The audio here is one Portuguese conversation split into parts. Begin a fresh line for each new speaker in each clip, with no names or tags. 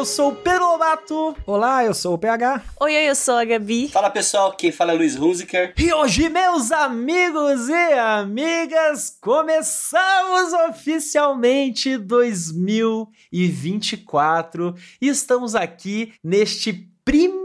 Eu sou o Pedro Lobato.
Olá, eu sou o PH.
Oi, oi, eu sou a Gabi.
Fala pessoal, quem fala é Luiz Hunziker.
E hoje, meus amigos e amigas, começamos oficialmente 2024 e estamos aqui neste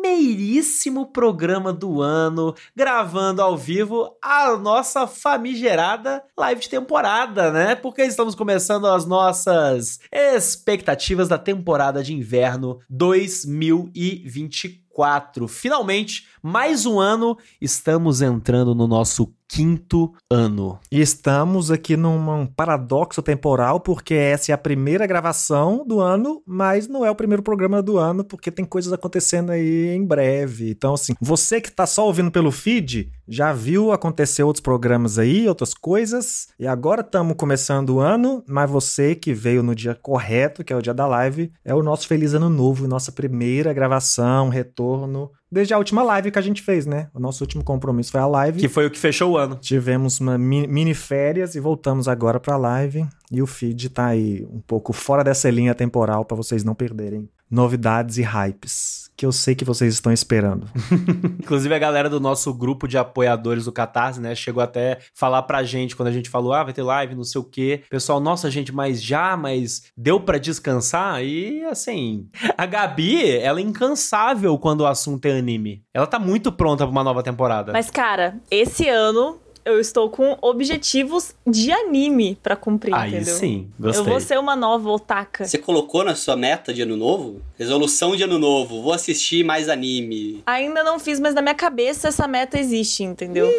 primeiríssimo programa do ano, gravando ao vivo a nossa famigerada live de temporada, né? Porque estamos começando as nossas expectativas da temporada de inverno 2024. Finalmente, mais um ano, estamos entrando no nosso quinto ano.
E estamos aqui num paradoxo temporal, porque essa é a primeira gravação do ano, mas não é o primeiro programa do ano, porque tem coisas acontecendo aí em breve. Então, assim, você que tá só ouvindo pelo feed, já viu acontecer outros programas aí, outras coisas, e agora estamos começando o ano, mas você que veio no dia correto, que é o dia da live, é o nosso Feliz Ano Novo, nossa primeira gravação, retorno desde a última live que a gente fez, né? O nosso último compromisso foi a live.
Que foi o que fechou o ano.
Tivemos uma mini férias e voltamos agora pra live. E o feed tá aí um pouco fora dessa linha temporal para vocês não perderem novidades e hypes que eu sei que vocês estão esperando.
Inclusive a galera do nosso grupo de apoiadores do Catarse, né, chegou até falar pra gente quando a gente falou: "Ah, vai ter live, não sei o quê". Pessoal, nossa, gente, mas já, mas deu para descansar? E assim, a Gabi, ela é incansável quando o assunto é anime. Ela tá muito pronta pra uma nova temporada.
Mas cara, esse ano eu estou com objetivos de anime para cumprir,
Aí
entendeu?
sim, gostei.
Eu vou ser uma nova otaka.
Você colocou na sua meta de ano novo? Resolução de ano novo, vou assistir mais anime.
Ainda não fiz, mas na minha cabeça essa meta existe, entendeu?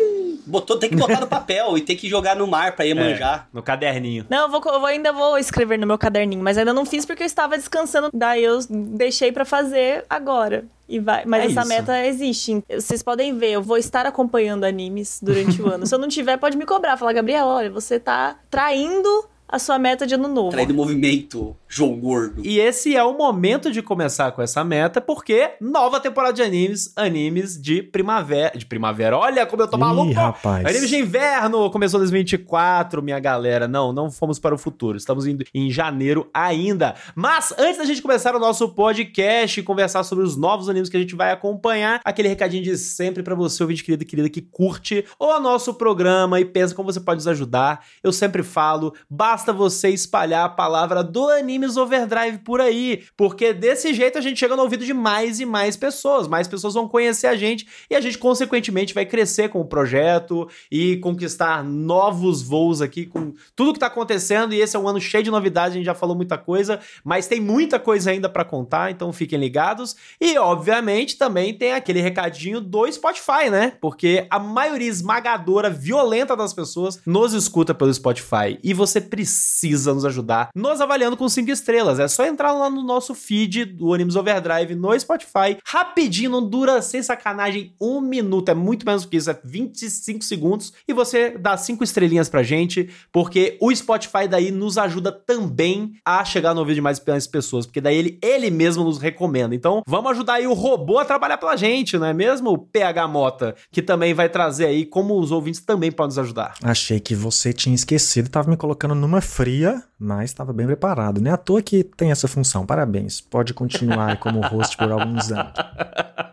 Botou, tem que botar no papel e tem que jogar no mar pra ir
É,
manjar.
no caderninho.
Não, eu, vou, eu ainda vou escrever no meu caderninho, mas ainda não fiz porque eu estava descansando, daí eu deixei pra fazer agora. E vai, mas
É
essa
isso.
meta existe. Vocês podem ver, eu vou estar acompanhando animes durante o ano. Se eu não tiver, pode me cobrar, falar, Gabriela, olha, você tá traindo a sua meta de ano novo.
Traído movimento, João Gordo.
E esse é o momento de começar com essa meta, porque nova temporada de animes, animes de primavera. De primavera, olha como eu tô
Ih,
maluco!
rapaz.
Animes de inverno, começou 2024, minha galera. Não, não fomos para o futuro. Estamos indo em janeiro ainda. Mas antes da gente começar o nosso podcast e conversar sobre os novos animes que a gente vai acompanhar, aquele recadinho de sempre para você, ouvinte querido e querida que curte o nosso programa e pensa como você pode nos ajudar. Eu sempre falo, basta você espalhar a palavra do Animes Overdrive por aí, porque desse jeito a gente chega no ouvido de mais e mais pessoas, mais pessoas vão conhecer a gente e a gente consequentemente vai crescer com o projeto e conquistar novos voos aqui com tudo que tá acontecendo e esse é um ano cheio de novidades, a gente já falou muita coisa, mas tem muita coisa ainda para contar, então fiquem ligados e obviamente também tem aquele recadinho do Spotify, né? Porque a maioria esmagadora, violenta das pessoas nos escuta pelo Spotify e você precisa nos ajudar nos avaliando com cinco estrelas. É só entrar lá no nosso feed do Animes Overdrive no Spotify, rapidinho, não dura sem sacanagem um minuto, é muito menos do que isso, é 25 segundos e você dá cinco estrelinhas pra gente, porque o Spotify daí nos ajuda também a chegar no ouvido de mais mais pessoas, porque daí ele, ele mesmo nos recomenda. Então, vamos ajudar aí o robô a trabalhar pela gente, não é mesmo? O PH Mota, que também vai trazer aí como os ouvintes também podem nos ajudar.
Achei que você tinha esquecido, tava me colocando numa fria, mas estava bem preparado. Não é à toa que tem essa função. Parabéns. Pode continuar como host por alguns anos.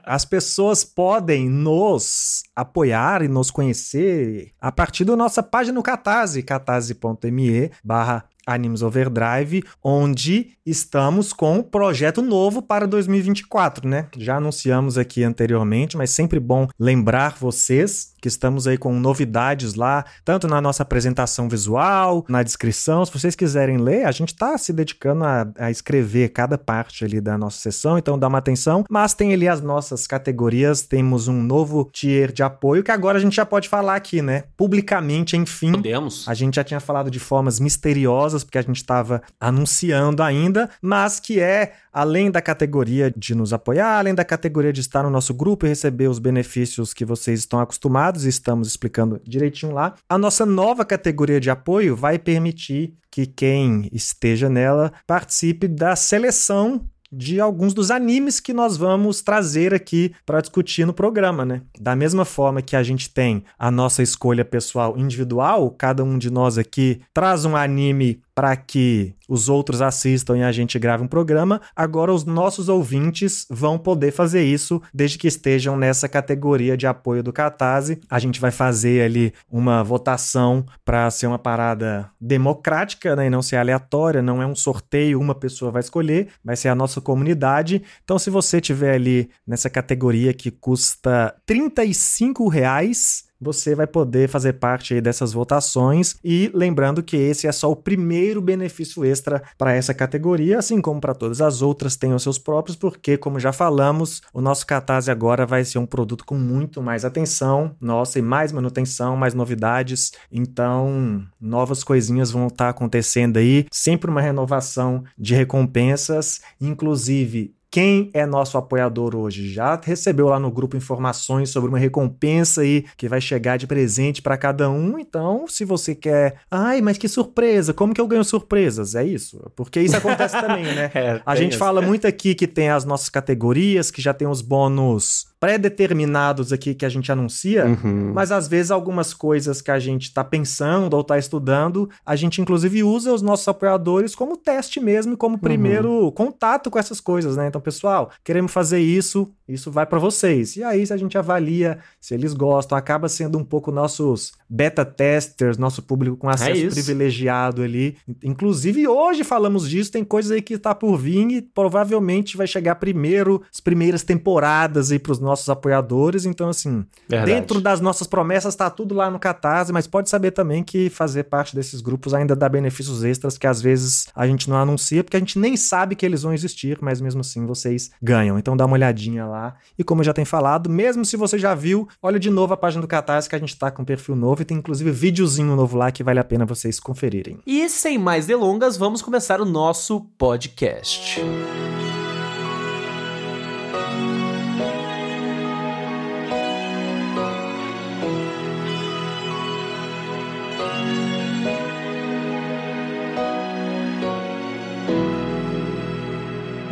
As pessoas podem nos apoiar e nos conhecer a partir da nossa página no Catarse, catarse.me barra Animes Overdrive, onde estamos com um projeto novo para 2024, né? Já anunciamos aqui anteriormente, mas sempre bom lembrar vocês que estamos aí com novidades lá, tanto na nossa apresentação visual, na descrição. Se vocês quiserem ler, a gente está se dedicando a, a escrever cada parte ali da nossa sessão, então dá uma atenção. Mas tem ali as nossas categorias, temos um novo tier de apoio que agora a gente já pode falar aqui, né? Publicamente, enfim.
Podemos.
A gente já tinha falado de formas misteriosas, porque a gente estava anunciando ainda, mas que é além da categoria de nos apoiar, além da categoria de estar no nosso grupo e receber os benefícios que vocês estão acostumados e estamos explicando direitinho lá, a nossa nova categoria de apoio vai permitir que quem esteja nela participe da seleção de alguns dos animes que nós vamos trazer aqui para discutir no programa, né? Da mesma forma que a gente tem a nossa escolha pessoal individual, cada um de nós aqui traz um anime para que os outros assistam e a gente grave um programa, agora os nossos ouvintes vão poder fazer isso desde que estejam nessa categoria de apoio do Catarse. A gente vai fazer ali uma votação para ser uma parada democrática, né, e não ser aleatória, não é um sorteio, uma pessoa vai escolher, vai ser a nossa comunidade. Então, se você tiver ali nessa categoria que custa 35 reais, você vai poder fazer parte dessas votações e lembrando que esse é só o primeiro benefício extra para essa categoria, assim como para todas as outras tem os seus próprios, porque como já falamos, o nosso Catarse agora vai ser um produto com muito mais atenção, nossa, e mais manutenção, mais novidades. Então, novas coisinhas vão estar tá acontecendo aí, sempre uma renovação de recompensas, inclusive quem é nosso apoiador hoje já recebeu lá no grupo informações sobre uma recompensa aí que vai chegar de presente para cada um. Então, se você quer, ai, mas que surpresa, como que eu ganho surpresas? É isso, porque isso acontece também, né? É, a gente isso. fala muito aqui que tem as nossas categorias, que já tem os bônus pré-determinados aqui que a gente anuncia, uhum. mas às vezes algumas coisas que a gente está pensando ou está estudando, a gente inclusive usa os nossos apoiadores como teste mesmo, como primeiro uhum. contato com essas coisas, né? Então, pessoal, queremos fazer isso, isso vai para vocês. E aí, se a gente avalia se eles gostam, acaba sendo um pouco nossos beta testers, nosso público com acesso é privilegiado ali. Inclusive, hoje falamos disso, tem coisas aí que está por vir e provavelmente vai chegar primeiro, as primeiras temporadas aí para os nossos apoiadores. Então, assim, Verdade. dentro das nossas promessas está tudo lá no Catarse, mas pode saber também que fazer parte desses grupos ainda dá benefícios extras que às vezes a gente não anuncia, porque a gente nem sabe que eles vão existir, mas mesmo assim vocês ganham. Então dá uma olhadinha lá. E como eu já tenho falado, mesmo se você já viu, olha de novo a página do Catarse que a gente tá com perfil novo e tem inclusive videozinho novo lá que vale a pena vocês conferirem.
E sem mais delongas, vamos começar o nosso podcast. Música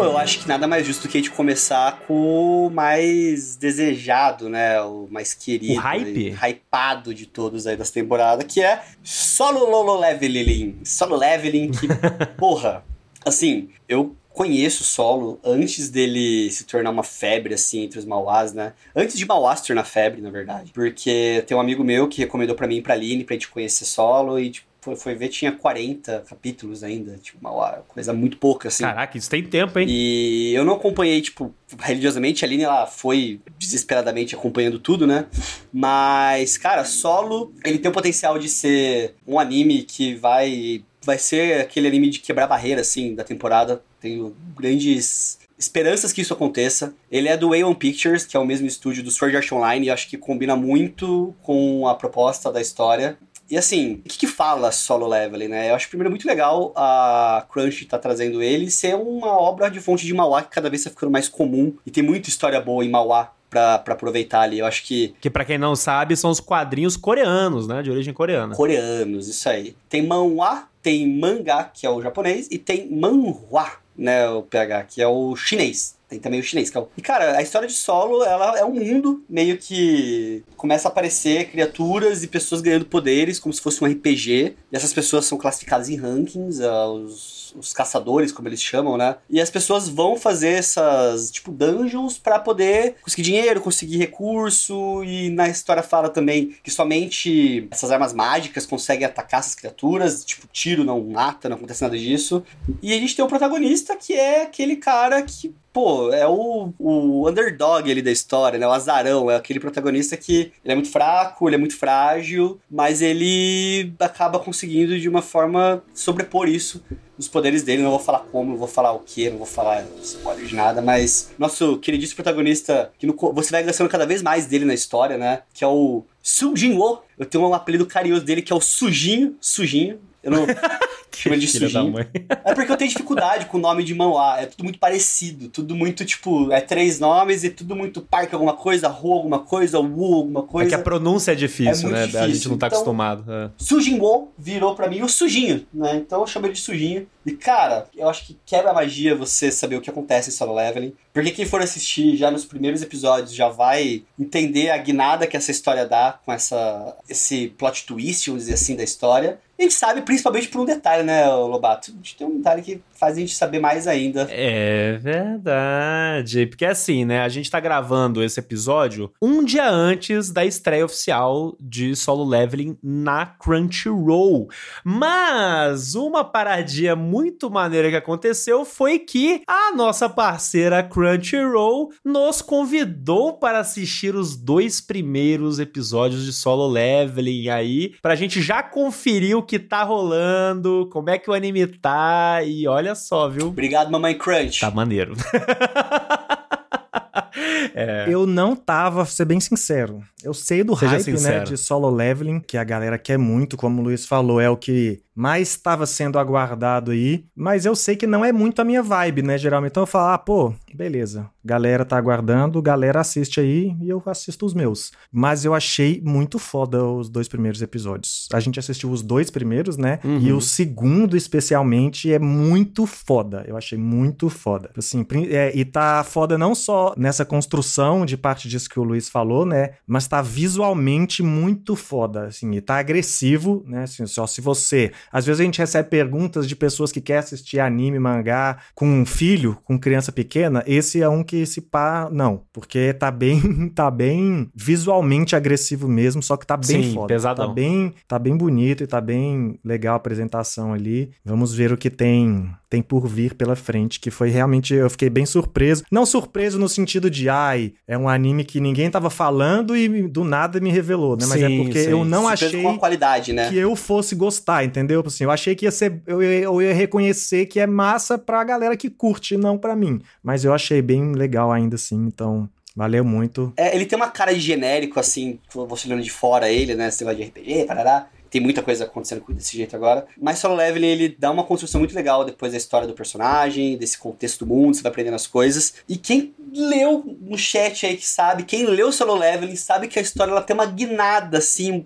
Pô, eu acho que nada mais justo do que a gente começar com o mais desejado, né? O mais querido. O
hype?
Hypado de todos aí dessa temporada, que é Solo Lolo Leveling. Solo Leveling, que, porra, assim, eu conheço o solo antes dele se tornar uma febre, assim, entre os Mauás, né? Antes de Mauá se tornar febre, na verdade. Porque tem um amigo meu que recomendou para mim e pra Aline pra gente conhecer solo e, tipo, foi, foi ver, tinha 40 capítulos ainda, tipo, uma coisa muito pouca, assim.
Caraca, isso tem tempo, hein?
E eu não acompanhei, tipo, religiosamente, a Aline, ela foi desesperadamente acompanhando tudo, né? Mas, cara, Solo, ele tem o potencial de ser um anime que vai vai ser aquele anime de quebrar barreira, assim, da temporada. Tenho grandes esperanças que isso aconteça. Ele é do A1 Pictures, que é o mesmo estúdio do Sword Art Online, e acho que combina muito com a proposta da história. E assim, o que, que, fala Solo Leveling, né? Eu acho primeiro muito legal a Crunch tá trazendo ele ser uma obra de fonte de Mauá que cada vez está ficando mais comum. E tem muita história boa em Mauá pra, pra aproveitar ali. Eu acho que.
Que para quem não sabe, são os quadrinhos coreanos, né? De origem coreana.
Coreanos, isso aí. Tem manhwa, tem mangá, que é o japonês, e tem manhua, né? O PH, que é o chinês. Tem também o chinês, que é o... E, cara, a história de Solo, ela é um mundo meio que começa a aparecer criaturas e pessoas ganhando poderes, como se fosse um RPG. E essas pessoas são classificadas em rankings, uh, os os, caçadores, como eles chamam, né? E as pessoas vão fazer essas, tipo, dungeons para poder conseguir dinheiro, conseguir recurso. E na história fala também que somente essas armas mágicas conseguem atacar essas criaturas. Tipo, tiro não mata, não acontece nada disso. E a gente tem o protagonista que é aquele cara que pô, é o, o underdog ali da história, né? O azarão, é aquele protagonista que ele é muito fraco, ele é muito frágil, mas ele acaba conseguindo de uma forma sobrepor isso os poderes dele. Não vou falar como, não vou falar o que, não vou falar spoiler de nada, mas nosso queridíssimo protagonista, que no, você vai gostando cada vez mais dele na história, né? Que é o Su Jin-wo. Eu tenho um apelido carinhoso dele que é o Sujinho, Sujinho. Eu não. chama de sujinho. É porque eu tenho dificuldade com o nome de manhwa. É tudo muito parecido. Tudo muito, tipo, é três nomes e tudo muito parque alguma coisa, rua alguma coisa, wu alguma coisa. É
que a pronúncia é difícil, é né? Difícil. A gente não tá então, acostumado. É.
Sujinwo virou para mim o sujinho, né? Então eu chamo ele de sujinho. E, cara, eu acho que quebra a magia você saber o que acontece em Solo Leveling. Porque quem for assistir já nos primeiros episódios já vai entender a guinada que essa história dá com essa esse plot twist, vamos dizer assim, da história. A gente sabe principalmente por um detalhe, né, Lobato? A gente tem um detalhe que faz a gente saber mais ainda.
É verdade. Porque assim, né? A gente tá gravando esse episódio um dia antes da estreia oficial de Solo Leveling na Crunchyroll. Mas uma paradinha muito maneira que aconteceu foi que a nossa parceira Crunchyroll nos convidou para assistir os dois primeiros episódios de Solo Leveling aí, pra gente já conferir o que tá rolando, como é que o anime tá e olha só, viu?
Obrigado, Mamãe Crunch.
Tá maneiro.
é. Eu não tava, vou ser bem sincero. Eu sei do Seja hype, né, sincero. né, de solo leveling, que a galera quer muito, como o Luiz falou, é o que mais estava sendo aguardado aí, mas eu sei que não é muito a minha vibe, né, geralmente. Então eu falo, ah, pô, beleza, galera tá aguardando, galera assiste aí e eu assisto os meus. Mas eu achei muito foda os dois primeiros episódios. A gente assistiu os dois primeiros, né, uhum. e o segundo especialmente é muito foda. Eu achei muito foda. Assim, é, e tá foda não só nessa construção de parte disso que o Luiz falou, né, mas tá visualmente muito foda, assim, e tá agressivo, né, assim, só se você às vezes a gente recebe perguntas de pessoas que querem assistir anime, mangá com um filho, com criança pequena. Esse é um que se pá, não, porque tá bem, tá bem visualmente agressivo mesmo, só que tá bem Sim, foda.
Pesadão.
Tá bem, tá bem bonito e tá bem legal a apresentação ali. Vamos ver o que tem tem por vir pela frente, que foi realmente eu fiquei bem surpreso. Não surpreso no sentido de ai, é um anime que ninguém tava falando e do nada me revelou, né? Mas é sim, é porque sim. eu não surpreso achei
com a qualidade, né?
que eu fosse gostar, entendeu? Assim, eu achei que ia ser. Eu ia, eu ia reconhecer que é massa pra galera que curte, não pra mim. Mas eu achei bem legal ainda assim, então. Valeu muito.
É, ele tem uma cara de genérico, assim, você olhando de fora ele, né? Esse negócio de RPG, parará. Tem muita coisa acontecendo desse jeito agora. Mas Solo Leveling, ele dá uma construção muito legal depois da história do personagem, desse contexto do mundo, você vai aprendendo as coisas. E quem leu no chat aí que sabe, quem leu Solo Leveling sabe que a história ela tem uma guinada, assim,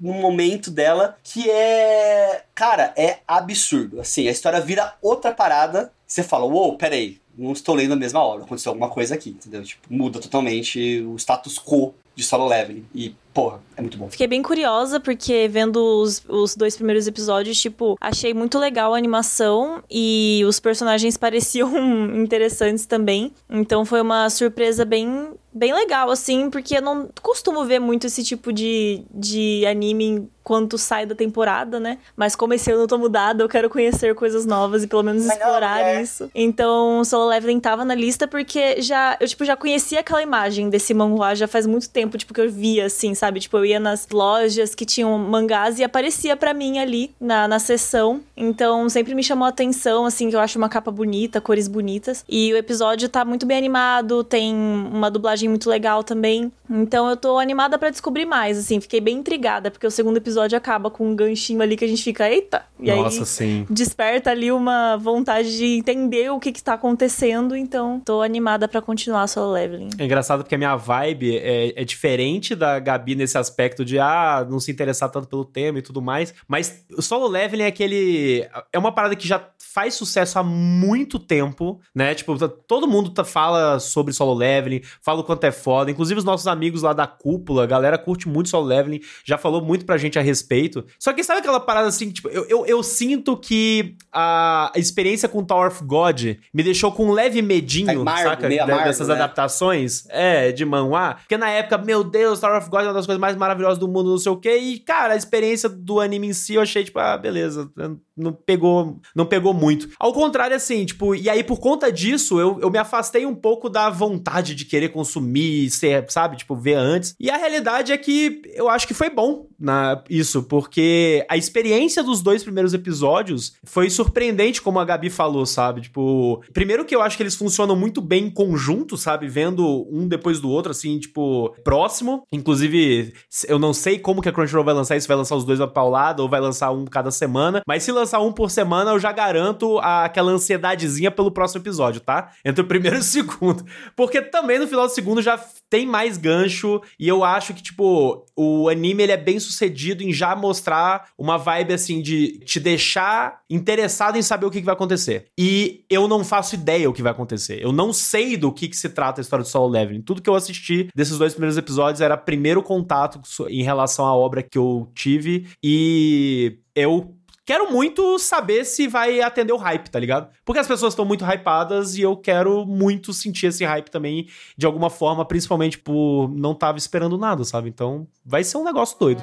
num momento dela que é. Cara, é absurdo. Assim, a história vira outra parada. Você fala, uou, wow, peraí, não estou lendo a mesma obra, aconteceu alguma coisa aqui, entendeu? Tipo, muda totalmente o status quo de solo leveling. E, porra, é muito bom.
Fiquei bem curiosa, porque vendo os, os dois primeiros episódios, tipo, achei muito legal a animação e os personagens pareciam interessantes também. Então foi uma surpresa bem bem legal, assim, porque eu não costumo ver muito esse tipo de, de anime quanto sai da temporada, né? Mas como esse ano eu tô mudada, eu quero conhecer coisas novas e pelo menos Mas explorar não, é. isso. Então, Solo Leveling tava na lista porque já, eu, tipo, já conhecia aquela imagem desse manhua já faz muito tempo, tipo, que eu via, assim, sabe? Tipo, eu ia nas lojas que tinham mangás e aparecia para mim ali na, na sessão. Então, sempre me chamou a atenção, assim, que eu acho uma capa bonita, cores bonitas. E o episódio tá muito bem animado, tem uma dublagem muito legal também. Então eu tô animada para descobrir mais, assim, fiquei bem intrigada, porque o segundo episódio acaba com um ganchinho ali que a gente fica, eita! E
Nossa,
aí
sim.
desperta ali uma vontade de entender o que que tá acontecendo, então tô animada para continuar solo leveling.
É engraçado porque a minha vibe é, é, diferente da Gabi nesse aspecto de, ah, não se interessar tanto pelo tema e tudo mais, mas o solo leveling é aquele... é uma parada que já faz sucesso há muito tempo, né? Tipo, todo mundo fala sobre solo leveling, fala o quanto é foda, inclusive os nossos amigos amigos lá da cúpula, a galera curte muito solo leveling, já falou muito pra gente a respeito. Só que sabe aquela parada assim, tipo, eu, eu, eu sinto que a experiência com Tower of God me deixou com um leve medinho, é amargo, saca? Dessas né? adaptações, é, de manhwa. Porque na época, meu Deus, Tower of God é uma das coisas mais maravilhosas do mundo, não sei o quê. E, cara, a experiência do anime em si, eu achei, tipo, ah, beleza, não pegou, não pegou muito. Ao contrário, assim, tipo, e aí por conta disso, eu, eu me afastei um pouco da vontade de querer consumir, ser, sabe, tipo, ver antes. E a realidade é que eu acho que foi bom na isso, porque a experiência dos dois primeiros episódios foi surpreendente, como a Gabi falou, sabe? Tipo, primeiro que eu acho que eles funcionam muito bem em conjunto, sabe? Vendo um depois do outro, assim, tipo, próximo. Inclusive, eu não sei como que a Crunchyroll vai lançar isso, vai lançar os dois uma paulada ou vai lançar um cada semana, mas se lançar um por semana, eu já garanto aquela ansiedadezinha pelo próximo episódio, tá? Entre o primeiro e o segundo. Porque também no final do segundo já tem mais gancho e eu acho que, tipo, o anime ele é bem sucedido em já mostrar uma vibe assim de te deixar interessado em saber o que, que vai acontecer. E eu não faço ideia o que vai acontecer. Eu não sei do que, que se trata a história do Solo Leveling. Tudo que eu assisti desses dois primeiros episódios era primeiro contato em relação à obra que eu tive e eu quero muito saber se vai atender o hype, tá ligado? Porque as pessoas estão muito hypadas e eu quero muito sentir esse hype também de alguma forma, principalmente por não tava esperando nada, sabe? Então vai ser um negócio doido.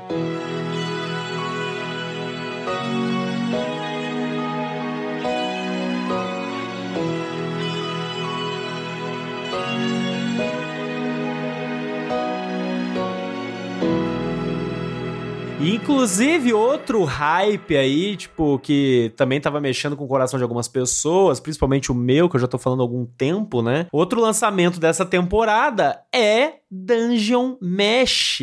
Inclusive, outro hype aí, tipo, que também tava mexendo com o coração de algumas pessoas, principalmente o meu, que eu já tô falando há algum tempo, né? Outro lançamento dessa temporada é Dungeon Mesh,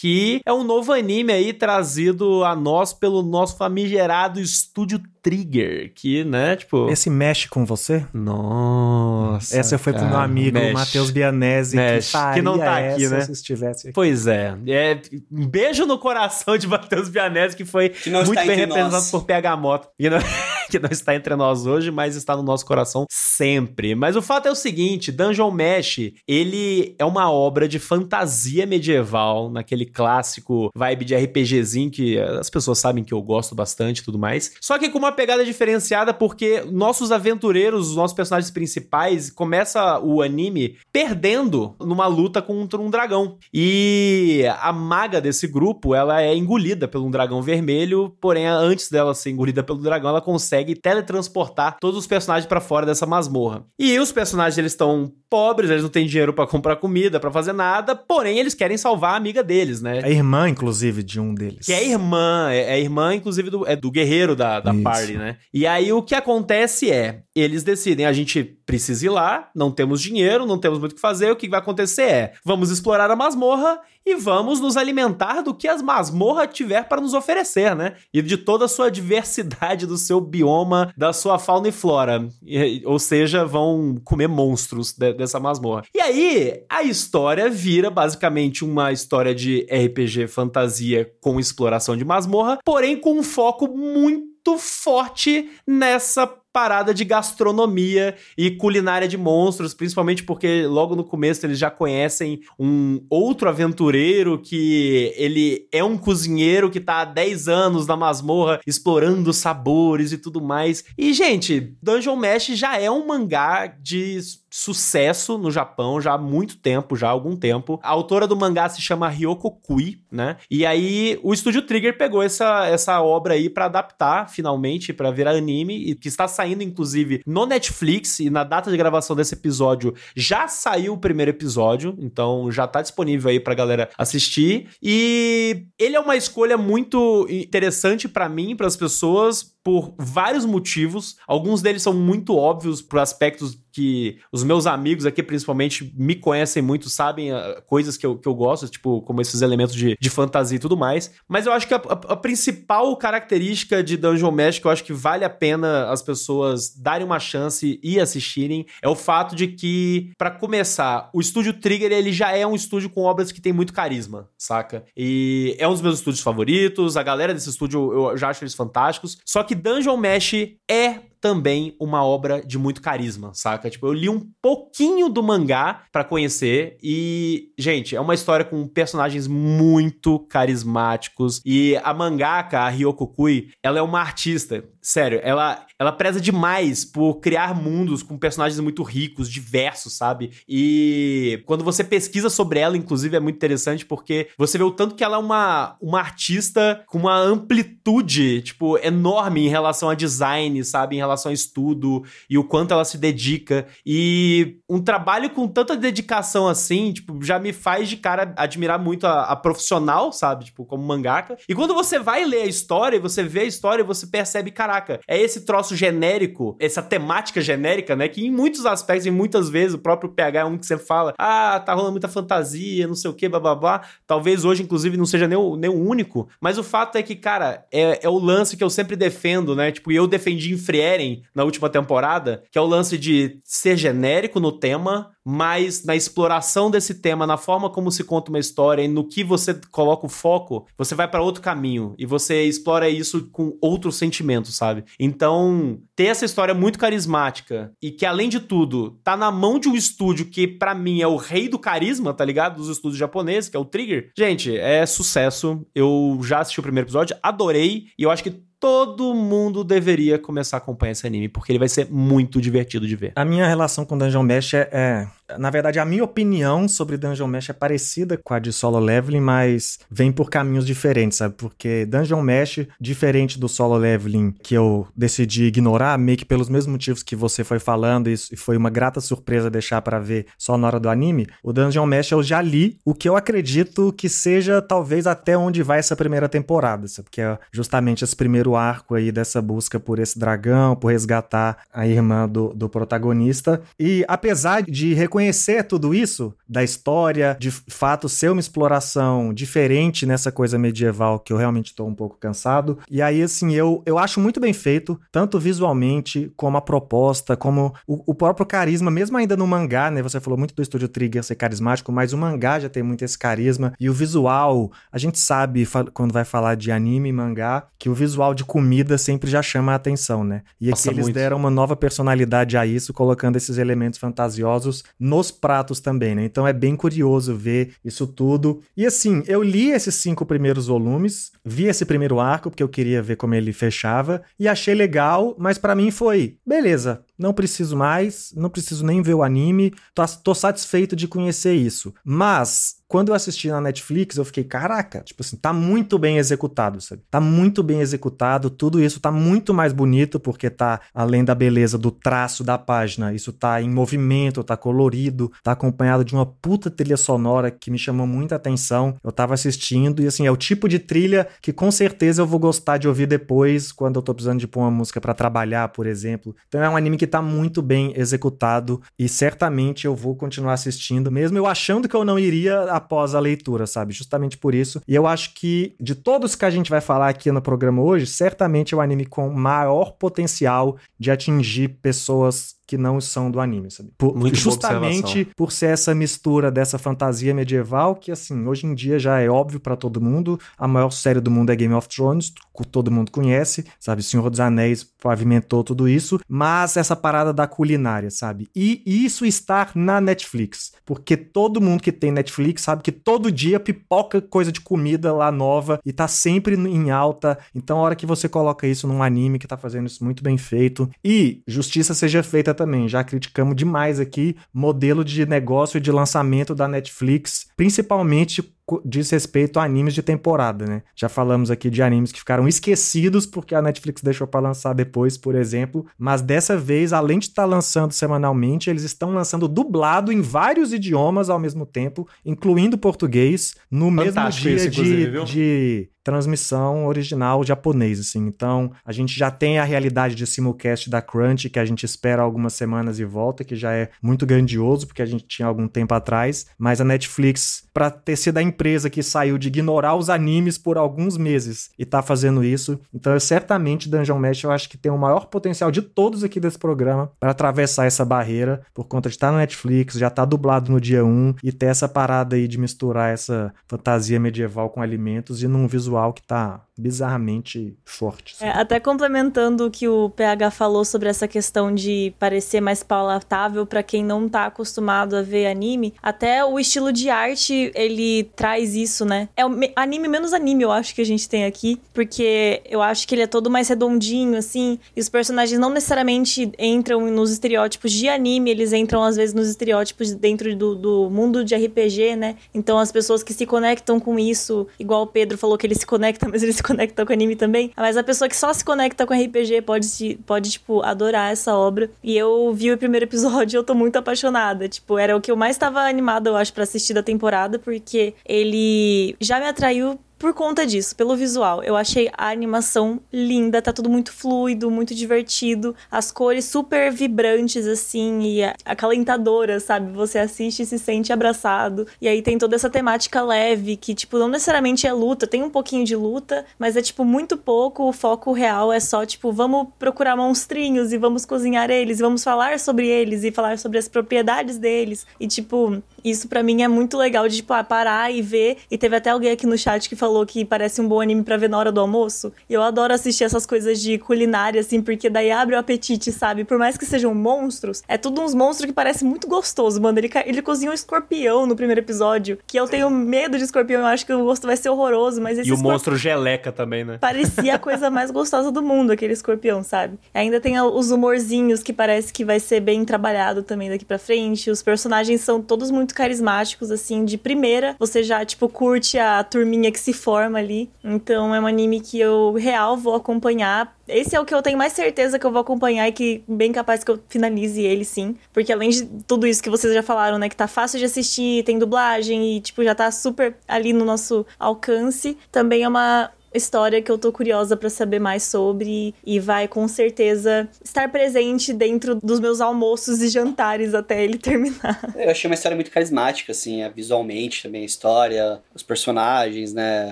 que é um novo anime aí trazido a nós pelo nosso famigerado estúdio Trigger, que, né, tipo...
Esse mexe com você?
Nossa,
Essa foi cara, pro meu amigo Matheus Bianese,
mexe, que, que, não tá aqui, né?
Se estivesse aqui.
Pois é. é. Um beijo no coração de Matheus Bianese, que foi que muito bem representado nós. por PH Moto. Que não, que não está entre nós hoje, mas está no nosso coração sempre. Mas o fato é o seguinte, Dungeon Mesh, ele é uma obra de fantasia medieval, naquele clássico vibe de RPGzinho que as pessoas sabem que eu gosto bastante e tudo mais. Só que com uma pegada diferenciada porque nossos aventureiros, os nossos personagens principais, começa o anime perdendo numa luta contra um dragão. E a maga desse grupo, ela é engolida por um dragão vermelho, porém antes dela ser engolida pelo dragão, ela consegue teletransportar todos os personagens para fora dessa masmorra. E os personagens eles estão pobres, eles não têm dinheiro para comprar comida, para fazer nada, porém eles querem salvar a amiga deles, né?
A irmã, inclusive, de um deles.
Que é irmã, é, é irmã, inclusive, do, é do guerreiro da, da party, né? E aí o que acontece é, eles decidem, a gente precisa ir lá, não temos dinheiro, não temos muito o que fazer, o que vai acontecer é, vamos explorar a masmorra e vamos nos alimentar do que as masmorra tiver para nos oferecer, né? E de toda a sua diversidade, do seu bioma, da sua fauna e flora. E, ou seja, vão comer monstros de, dessa masmorra. E aí, a história vira basicamente uma história de RPG fantasia com exploração de masmorra, porém com um foco muito forte nessa parada de gastronomia e culinária de monstros, principalmente porque logo no começo eles já conhecem um outro aventureiro que ele é um cozinheiro que tá há 10 anos na masmorra explorando sabores e tudo mais. E, gente, Dungeon Mesh já é um mangá de sucesso no Japão já há muito tempo, já há algum tempo. A autora do mangá se chama Ryoko Kui, né? E aí o estúdio Trigger pegou essa, essa obra aí para adaptar finalmente para virar anime e que está saindo inclusive no Netflix e na data de gravação desse episódio já saiu o primeiro episódio, então já tá disponível aí pra galera assistir. E ele é uma escolha muito interessante para mim, para as pessoas por vários motivos. Alguns deles são muito óbvios por aspectos que os meus amigos aqui, principalmente, me conhecem muito, sabem uh, coisas que eu, que eu gosto, tipo, como esses elementos de, de fantasia e tudo mais. Mas eu acho que a, a, a principal característica de Dungeon que eu acho que vale a pena as pessoas darem uma chance e assistirem é o fato de que, para começar, o estúdio Trigger ele já é um estúdio com obras que tem muito carisma, saca? E é um dos meus estúdios favoritos, a galera desse estúdio eu já acho eles fantásticos. Só que Dungeon Mesh é também uma obra de muito carisma, saca? Tipo, eu li um pouquinho do mangá para conhecer e, gente, é uma história com personagens muito carismáticos e a mangaka, a Ryoko Kui, ela é uma artista, sério, ela ela preza demais por criar mundos com personagens muito ricos, diversos, sabe? E quando você pesquisa sobre ela, inclusive, é muito interessante porque você vê o tanto que ela é uma, uma artista com uma amplitude, tipo, enorme em relação a design, sabe? Em relação a estudo e o quanto ela se dedica. E um trabalho com tanta dedicação assim, tipo, já me faz de cara admirar muito a, a profissional, sabe? Tipo, como mangaka. E quando você vai ler a história, você vê a história, você percebe, caraca, é esse troço genérico, essa temática genérica, né? Que em muitos aspectos, em muitas vezes, o próprio PH é um que você fala, ah, tá rolando muita fantasia, não sei o que, babá. Talvez hoje, inclusive, não seja nem o, nem o único. Mas o fato é que, cara, é, é o lance que eu sempre defendo, né? Tipo, e eu defendi em Frieren na última temporada, que é o lance de ser genérico no tema, mas na exploração desse tema, na forma como se conta uma história e no que você coloca o foco, você vai para outro caminho e você explora isso com outros sentimentos, sabe? Então, ter essa história muito carismática e que além de tudo, tá na mão de um estúdio que para mim é o rei do carisma, tá ligado? Dos estúdios japoneses, que é o Trigger. Gente, é sucesso. Eu já assisti o primeiro episódio, adorei e eu acho que todo mundo deveria começar a acompanhar esse anime, porque ele vai ser muito divertido de ver.
A minha relação com Dungeon Mesh é, é na verdade, a minha opinião sobre Dungeon Mesh é parecida com a de Solo Leveling, mas vem por caminhos diferentes, sabe? Porque Dungeon Mesh, diferente do Solo Leveling, que eu decidi ignorar, meio que pelos mesmos motivos que você foi falando, e foi uma grata surpresa deixar para ver só na hora do anime, o Dungeon Mesh eu já li, o que eu acredito que seja talvez até onde vai essa primeira temporada, sabe? Que é justamente esse primeiro arco aí dessa busca por esse dragão, por resgatar a irmã do, do protagonista. E apesar de reconhecer conhecer tudo isso da história, de fato ser uma exploração diferente nessa coisa medieval que eu realmente estou um pouco cansado. E aí, assim, eu, eu acho muito bem feito, tanto visualmente, como a proposta, como o, o próprio carisma, mesmo ainda no mangá, né? Você falou muito do estúdio Trigger ser carismático, mas o mangá já tem muito esse carisma. E o visual, a gente sabe quando vai falar de anime e mangá, que o visual de comida sempre já chama a atenção, né? E aqui eles muito. deram uma nova personalidade a isso, colocando esses elementos fantasiosos nos pratos também, né? Então é bem curioso ver isso tudo. E assim, eu li esses cinco primeiros volumes, vi esse primeiro arco, porque eu queria ver como ele fechava, e achei legal, mas para mim foi, beleza, não preciso mais, não preciso nem ver o anime, tô, tô satisfeito de conhecer isso. Mas quando eu assisti na Netflix, eu fiquei, caraca, tipo assim, tá muito bem executado, sabe? Tá muito bem executado, tudo isso tá muito mais bonito, porque tá, além da beleza do traço da página, isso tá em movimento, tá colorido, tá acompanhado de uma puta trilha sonora que me chamou muita atenção. Eu tava assistindo e, assim, é o tipo de trilha que com certeza eu vou gostar de ouvir depois, quando eu tô precisando de pôr uma música para trabalhar, por exemplo. Então é um anime que tá muito bem executado e certamente eu vou continuar assistindo, mesmo eu achando que eu não iria após a leitura, sabe? Justamente por isso. E eu acho que de todos que a gente vai falar aqui no programa hoje, certamente é o anime com maior potencial de atingir pessoas que não são do anime, sabe? Por, justamente por ser essa mistura dessa fantasia medieval que, assim, hoje em dia já é óbvio para todo mundo. A maior série do mundo é Game of Thrones, todo mundo conhece, sabe? Senhor dos Anéis pavimentou tudo isso, mas essa parada da culinária, sabe? E isso estar na Netflix, porque todo mundo que tem Netflix sabe que todo dia pipoca coisa de comida lá nova e tá sempre em alta. Então, a hora que você coloca isso num anime que tá fazendo isso muito bem feito e justiça seja feita também. Já criticamos demais aqui modelo de negócio e de lançamento da Netflix, principalmente diz respeito a animes de temporada, né? Já falamos aqui de animes que ficaram esquecidos porque a Netflix deixou para lançar depois, por exemplo, mas dessa vez, além de estar tá lançando semanalmente, eles estão lançando dublado em vários idiomas ao mesmo tempo, incluindo português, no Fantástico mesmo dia de, de transmissão original japonês, assim. Então, a gente já tem a realidade de simulcast da Crunch, que a gente espera algumas semanas e volta, que já é muito grandioso, porque a gente tinha algum tempo atrás, mas a Netflix, para ter sido a empresa que saiu de ignorar os animes por alguns meses e tá fazendo isso, então eu certamente Dungeon Mesh eu acho que tem o maior potencial de todos aqui desse programa para atravessar essa barreira, por conta de estar tá no Netflix, já tá dublado no dia 1 e ter essa parada aí de misturar essa fantasia medieval com alimentos e num visual visual que tá bizarramente forte.
É, até complementando o que o PH falou sobre essa questão de parecer mais palatável para quem não tá acostumado a ver anime, até o estilo de arte ele traz isso, né? É o anime menos anime, eu acho que a gente tem aqui, porque eu acho que ele é todo mais redondinho assim, e os personagens não necessariamente entram nos estereótipos de anime, eles entram às vezes nos estereótipos dentro do, do mundo de RPG, né? Então as pessoas que se conectam com isso, igual o Pedro falou que ele se conecta, mas ele se conecta com anime também, mas a pessoa que só se conecta com RPG pode, pode tipo, adorar essa obra. E eu vi o primeiro episódio e eu tô muito apaixonada. Tipo, era o que eu mais estava animada, eu acho, para assistir da temporada, porque ele já me atraiu por conta disso, pelo visual. Eu achei a animação linda, tá tudo muito fluido, muito divertido, as cores super vibrantes assim e acalentadoras, sabe? Você assiste e se sente abraçado. E aí tem toda essa temática leve que tipo não necessariamente é luta, tem um pouquinho de luta, mas é tipo muito pouco, o foco real é só tipo vamos procurar monstrinhos e vamos cozinhar eles, e vamos falar sobre eles e falar sobre as propriedades deles. E tipo, isso para mim é muito legal de tipo ah, parar e ver. E teve até alguém aqui no chat que falou que parece um bom anime para ver na hora do almoço. E eu adoro assistir essas coisas de culinária, assim, porque daí abre o apetite, sabe? Por mais que sejam monstros, é tudo uns monstros que parece muito gostoso, mano. Ele, ele cozinha um escorpião no primeiro episódio, que eu tenho medo de escorpião, eu acho que o gosto vai ser horroroso, mas esse
E o monstro geleca também, né?
Parecia a coisa mais gostosa do mundo, aquele escorpião, sabe? Ainda tem os humorzinhos que parece que vai ser bem trabalhado também daqui pra frente. Os personagens são todos muito carismáticos, assim, de primeira. Você já, tipo, curte a turminha que se forma ali. Então é um anime que eu real vou acompanhar. Esse é o que eu tenho mais certeza que eu vou acompanhar e que bem capaz que eu finalize ele sim. Porque além de tudo isso que vocês já falaram, né? Que tá fácil de assistir, tem dublagem e, tipo, já tá super ali no nosso alcance. Também é uma, história que eu tô curiosa para saber mais sobre e vai com certeza estar presente dentro dos meus almoços e jantares até ele terminar.
Eu achei uma história muito carismática, assim, é, visualmente também a história, os personagens, né?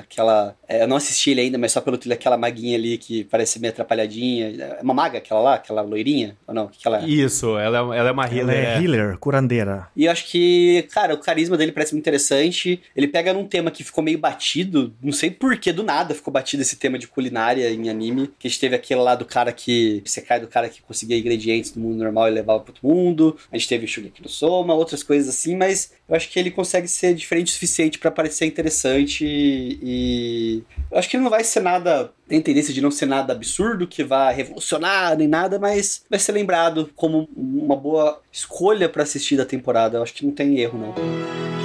Aquela. É, eu não assisti ele ainda, mas só pelo trilho, aquela maguinha ali que parece meio atrapalhadinha. É uma maga aquela lá, aquela loirinha? Ou não? O que, ela é?
Isso, ela é, ela é uma healer.
Ela é, é healer, curandeira.
E eu acho que, cara, o carisma dele parece muito interessante. Ele pega num tema que ficou meio batido, não sei por que do nada ficou batido esse tema de culinária em anime. Que a gente teve aquele lá do cara que. Você cai do cara que conseguia ingredientes do mundo normal e levava para outro mundo. A gente teve o Shugeki no Soma, outras coisas assim, mas eu acho que ele consegue ser diferente o suficiente para parecer interessante e. Eu acho que não vai ser nada. Tem tendência de não ser nada absurdo, que vai revolucionar nem nada, mas vai ser lembrado como uma boa escolha para assistir da temporada. Eu acho que não tem erro, não.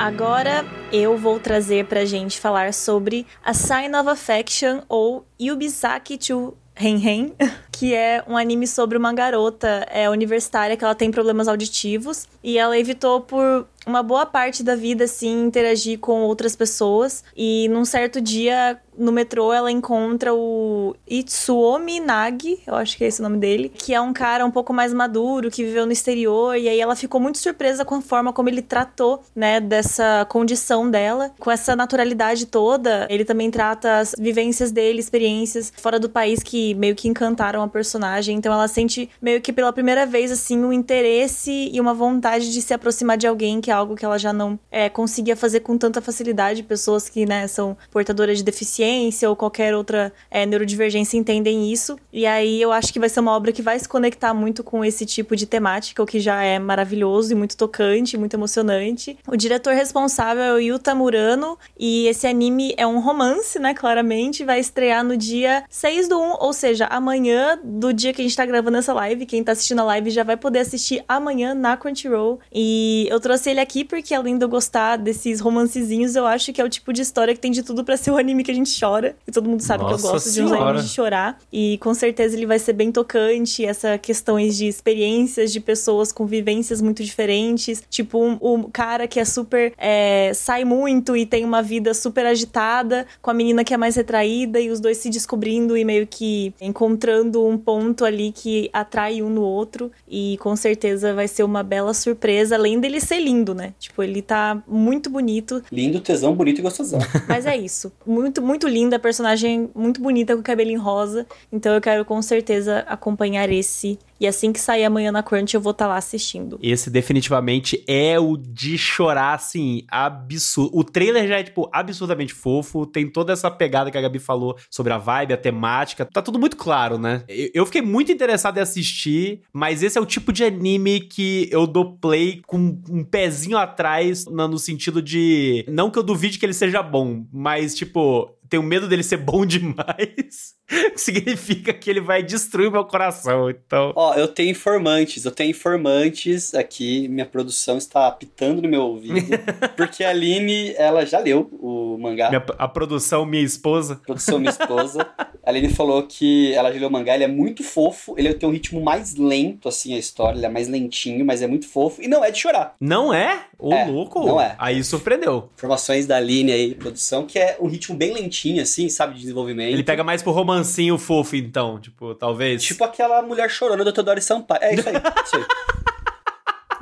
Agora eu vou trazer pra gente falar sobre a Sign of Affection ou Yubisaki to Hen que é um anime sobre uma garota é, universitária que ela tem problemas auditivos e ela evitou por uma boa parte da vida, assim, interagir com outras pessoas. E num certo dia, no metrô, ela encontra o Itsuomi Nagi, eu acho que é esse o nome dele, que é um cara um pouco mais maduro, que viveu no exterior. E aí ela ficou muito surpresa com a forma como ele tratou, né, dessa condição dela. Com essa naturalidade toda, ele também trata as vivências dele, experiências fora do país que meio que encantaram a personagem. Então ela sente meio que pela primeira vez, assim, um interesse e uma vontade de se aproximar de alguém, que é algo que ela já não é, conseguia fazer com tanta facilidade. Pessoas que, né, são portadoras de deficiência ou qualquer outra é, neurodivergência entendem isso. E aí eu acho que vai ser uma obra que vai se conectar muito com esse tipo de temática, o que já é maravilhoso e muito tocante, muito emocionante. O diretor responsável é o Yuta Murano e esse anime é um romance, né, claramente, vai estrear no dia 6 do 1, ou seja, amanhã do dia que a gente tá gravando essa live. Quem tá assistindo a live já vai poder assistir amanhã na Crunchyroll. E eu trouxe ele aqui porque, além de eu gostar desses romancezinhos, eu acho que é o tipo de história que tem de tudo para ser o anime que a gente chora. E todo mundo sabe Nossa que eu gosto senhora. de uns animes de chorar. E com certeza ele vai ser bem tocante. Essa questões de experiências de pessoas com vivências muito diferentes. Tipo, o um, um cara que é super. É, sai muito e tem uma vida super agitada, com a menina que é mais retraída, e os dois se descobrindo e meio que encontrando um ponto ali que atrai um no outro e com certeza vai ser uma bela surpresa, além dele ser lindo, né? Tipo, ele tá muito bonito.
Lindo, tesão, bonito e gostosão.
Mas é isso. Muito, muito linda, personagem muito bonita com cabelinho rosa. Então eu quero com certeza acompanhar esse e assim que sair amanhã na Crunch, eu vou estar tá lá assistindo.
Esse definitivamente é o de chorar, assim, absurdo. O trailer já é, tipo, absurdamente fofo. Tem toda essa pegada que a Gabi falou sobre a vibe, a temática. Tá tudo muito claro, né? Eu fiquei muito interessado em assistir, mas esse é o tipo de anime que eu dou play com um pezinho atrás, no sentido de. Não que eu duvide que ele seja bom, mas, tipo, tenho medo dele ser bom demais. Significa que ele vai destruir o meu coração. Então.
Ó, eu tenho informantes, eu tenho informantes aqui. Minha produção está apitando no meu ouvido. porque a Aline, ela já leu o mangá.
Minha, a produção, minha esposa.
Produção, minha esposa. a Aline falou que ela já leu o mangá, ele é muito fofo. Ele tem um ritmo mais lento, assim, a história. Ele é mais lentinho, mas é muito fofo. E não é de chorar.
Não é? Ô,
É,
louco.
não é.
Aí surpreendeu.
Informações da Aline aí, produção, que é um ritmo bem lentinho, assim, sabe, de desenvolvimento.
Ele pega mais pro romancinho fofo, então. Tipo, talvez.
Tipo aquela mulher chorona do Teodoro Sampaio. É isso aí, isso aí.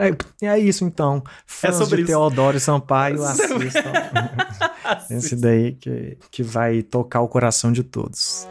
É, é isso então. Fãs
sobre
de
isso.
Teodoro Sampaio, assistam. Esse daí que, que vai tocar o coração de todos.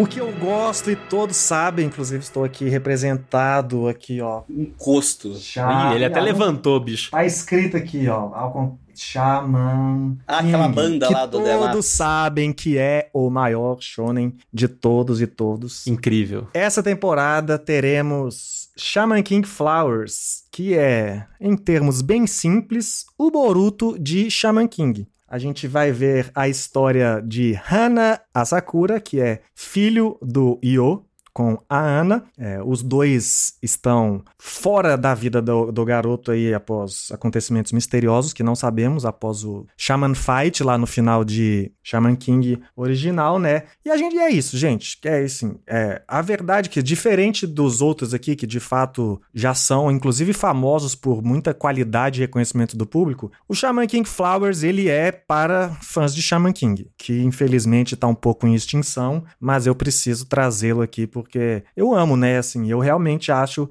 O que eu gosto e todos sabem, inclusive estou aqui representado aqui, ó.
Encosto.
Ih, ele até levantou, bicho.
Tá escrito aqui, ó. Ao Shaman.
Ah, aquela
King,
banda
que
lá do
Todos sabem que é o maior shonen de todos e todos.
Incrível.
Essa temporada teremos Shaman King Flowers, que é, em termos bem simples, o Boruto de Shaman King. A gente vai ver a história de Hana Asakura, que é filho do Io, com a Ana. É, os dois estão fora da vida do, do garoto aí após acontecimentos misteriosos que não sabemos, após o Shaman Fight lá no final de Shaman King original, né? E a gente é isso, gente. É assim, é, a verdade é que diferente dos outros aqui que de fato já são inclusive famosos por muita qualidade e reconhecimento do público, o Shaman King Flowers ele é para fãs de Shaman King, que infelizmente tá um pouco em extinção, mas eu preciso trazê-lo aqui porque eu amo, né? Assim, eu realmente acho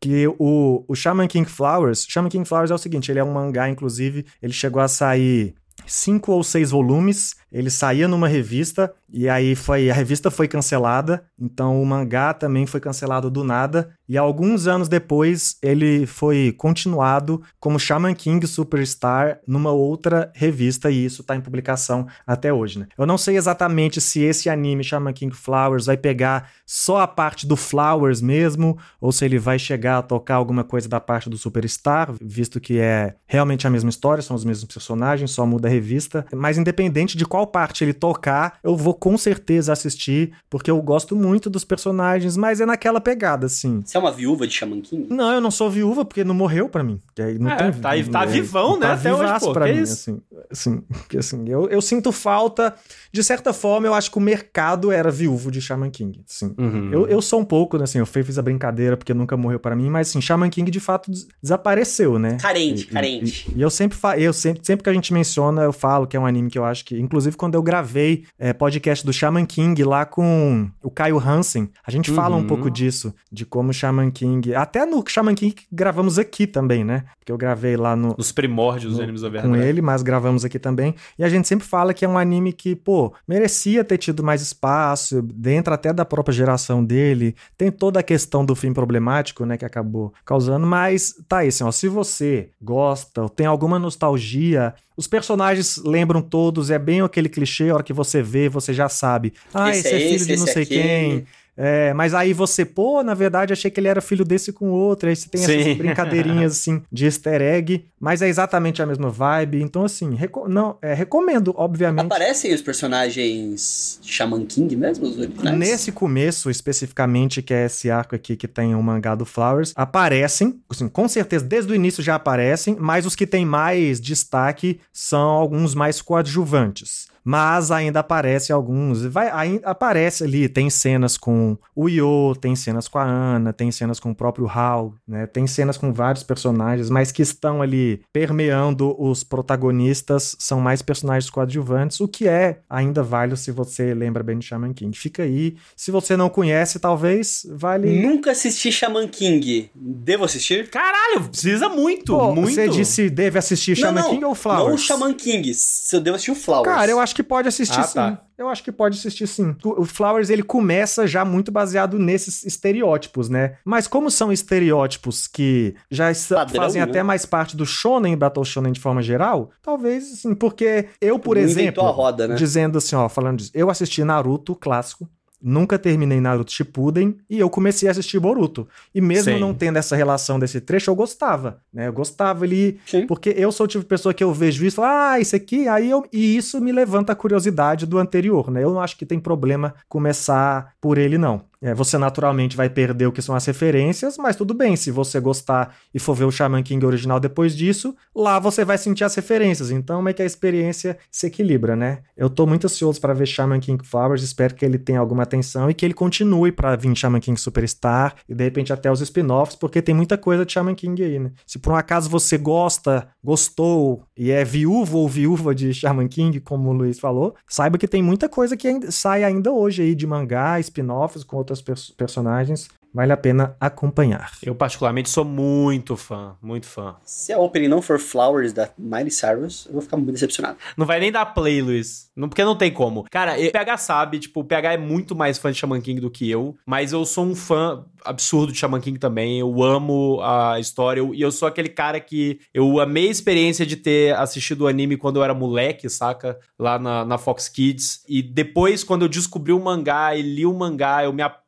que o, o Shaman King Flowers, Shaman King Flowers é o seguinte, ele é um mangá, inclusive, ele chegou a sair cinco ou seis volumes, ele saía numa revista e aí foi a revista foi cancelada, então o mangá também foi cancelado do nada e alguns anos depois ele foi continuado como Shaman King Superstar numa outra revista e isso tá em publicação até hoje, né? Eu não sei exatamente se esse anime Shaman King Flowers vai pegar só a parte do Flowers mesmo ou se ele vai chegar a tocar alguma coisa da parte do Superstar, visto que é realmente a mesma história, são os mesmos personagens, só muda a revista. Mas independente de qual parte ele tocar, eu vou com certeza assistir, porque eu gosto muito dos personagens, mas é naquela pegada, assim.
Você é uma viúva de Shaman King?
Não, eu não sou viúva porque não morreu pra mim. Não
É,
tem,
tá tá vivão, né,
Tá
até hoje, pô,
pra
que
mim,
isso?
assim. assim, porque, assim eu, eu sinto falta. De certa forma, eu acho que o mercado era viúvo de Shaman King. Assim.
Uhum.
Eu, eu sou um pouco, né, assim, eu fiz a brincadeira porque nunca morreu pra mim, mas assim, Shaman King de fato des- desapareceu, né?
Carente,
E-
carente.
E, e eu sempre fa eu sempre, sempre que a gente menciona, eu falo que é um anime que eu acho que, inclusive quando eu gravei é, podcast do Shaman King lá com o Caio Hansen, a gente fala um
Uhum.
pouco disso, de como o Shaman King, até no Shaman King que gravamos aqui também, né? Porque eu gravei lá no
Nos primórdios dos
no-
animes da
com
verdade.
ele, mas gravamos aqui também. E a gente sempre fala que é um anime que, pô, merecia ter tido mais espaço, dentro até da própria geração dele. Tem toda a questão do fim problemático, né, que acabou causando, mas tá aí, assim, ó, se você gosta ou tem alguma nostalgia, os personagens lembram todos, é bem aquele clichê, a hora que você vê, você já sabe. Ah, esse, é filho de não
esse
sei
aquele.
quem. É, mas aí você, pô, na verdade achei que ele era filho desse com outro, aí você tem
Sim.
essas brincadeirinhas assim de easter egg, mas é exatamente a mesma vibe, então assim, reco- não, é, recomendo, obviamente.
Aparecem os personagens de Shaman King mesmo, os originais?
Nesse começo, especificamente, que é esse arco aqui que tem o mangá do Flowers, aparecem, assim, com certeza, desde o início já aparecem, mas os que têm mais destaque são alguns mais coadjuvantes. Mas ainda aparece alguns. Vai, ainda aparece ali, tem cenas com o Yo, tem cenas com a Ana, tem cenas com o próprio Hal, né? Tem cenas com vários personagens, mas que estão ali permeando os protagonistas, são mais personagens coadjuvantes, o que é ainda válido se você lembra bem de Shaman King. Fica aí. Se você não conhece, talvez vale.
Nunca assisti Shaman King. Devo assistir?
Caralho, precisa muito,
Pô,
muito.
Você disse deve assistir Shaman
não,
King ou Flowers?
Não o Shaman King. Se eu devo assistir o Flowers.
Cara, eu acho que pode assistir
Ah,
sim.
tá.
Eu acho que pode assistir sim. O Flowers ele começa já muito baseado nesses estereótipos, né? Mas como são estereótipos que já
Padrão,
fazem
né?
até mais parte do shonen, Battle Shonen de forma geral, talvez assim, porque eu, por
Não
exemplo,
roda, né?
dizendo assim, ó, falando disso, eu assisti Naruto clássico, nunca terminei Naruto Shippuden e eu comecei a assistir Boruto. E mesmo
Sim.
não tendo essa relação desse trecho, eu gostava, né? Eu gostava ali,
Sim.
porque eu sou o tipo de pessoa que eu vejo isso e falo, ah, isso aqui, aí eu, e isso me levanta a curiosidade do anterior, né? Eu não acho que tem problema começar por ele, não. É, você naturalmente vai perder o que são as referências, mas tudo bem, se você gostar e for ver o Shaman King original depois disso, lá você vai sentir as referências. Então é que a experiência se equilibra, né? Eu tô muito ansioso para ver Shaman King Flowers, espero que ele tenha alguma atenção e que ele continue para vir Shaman King Superstar e de repente até os spin-offs, porque tem muita coisa de Shaman King aí, né? Se por um acaso você gosta, gostou e é viúvo ou viúva de Shaman King, como o Luiz falou, saiba que tem muita coisa que sai ainda hoje aí de mangá, spin-offs com outros pers- personagens. Vale a pena acompanhar.
Eu, particularmente, sou muito fã, muito fã.
Se a opening não for Flowers da Miley Cyrus, eu vou ficar muito decepcionado.
Não vai nem dar play, Luiz. Não, porque não tem como. Cara, o PH sabe, tipo, o PH é muito mais fã de Shaman King do que eu, mas eu sou um fã absurdo de Shaman King também. Eu amo a história eu- e eu sou aquele cara que eu amei a experiência de ter assistido o anime quando eu era moleque, saca? Lá na, na Fox Kids. E depois, quando eu descobri o mangá e li o mangá, eu me apaixonei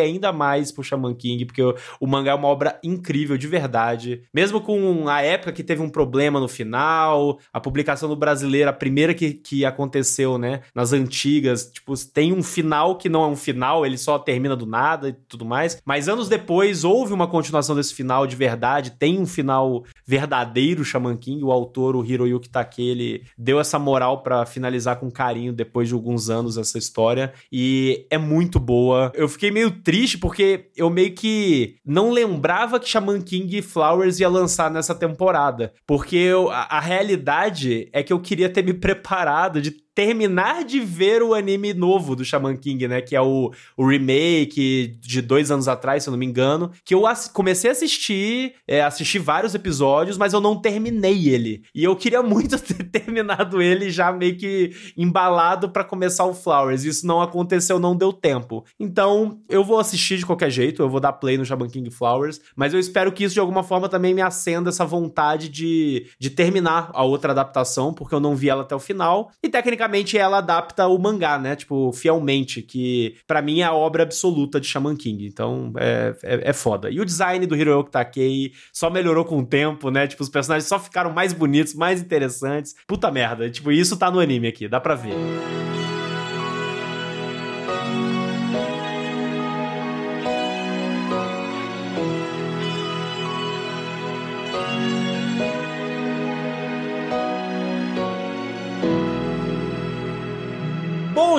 ainda mais por Shaman King, porque o, o mangá é uma obra incrível, de verdade. Mesmo com a época que teve um problema no final, a publicação do brasileiro, a primeira que, que aconteceu, né, nas antigas, tipo, tem um final que não é um final, ele só termina do nada e tudo mais. Mas anos depois houve uma continuação desse final de verdade, tem um final verdadeiro, Shaman King, o autor, o Hiroyuki Take, ele deu essa moral pra finalizar com carinho depois de alguns anos essa história e é muito boa. Eu fiquei meio triste porque eu meio que não lembrava que Shaman King Flowers ia lançar nessa temporada, porque eu- a, a realidade é que eu queria ter me preparado de terminar de ver o anime novo do Shaman King, né? Que é o, o remake de dois anos atrás, se eu não me engano. Que eu comecei a assistir, é, assisti vários episódios, mas eu não terminei ele. E eu queria muito ter terminado ele já meio que embalado pra começar o Flowers. Isso não aconteceu, não deu tempo. Então, eu vou assistir de qualquer jeito, eu vou dar play no Shaman King Flowers, mas eu espero que isso de alguma forma também me acenda essa vontade de, de terminar a outra adaptação, porque eu não vi ela até o final. E tecnicamente ela adapta o mangá, né? Tipo, fielmente, que pra mim é a obra absoluta de Shaman King. Então, é, é, é foda. E o design do Hiroyuki Takei só melhorou com o tempo, né? Tipo, os personagens só ficaram mais bonitos, mais interessantes. Puta merda. Tipo, isso tá no anime aqui, dá pra ver.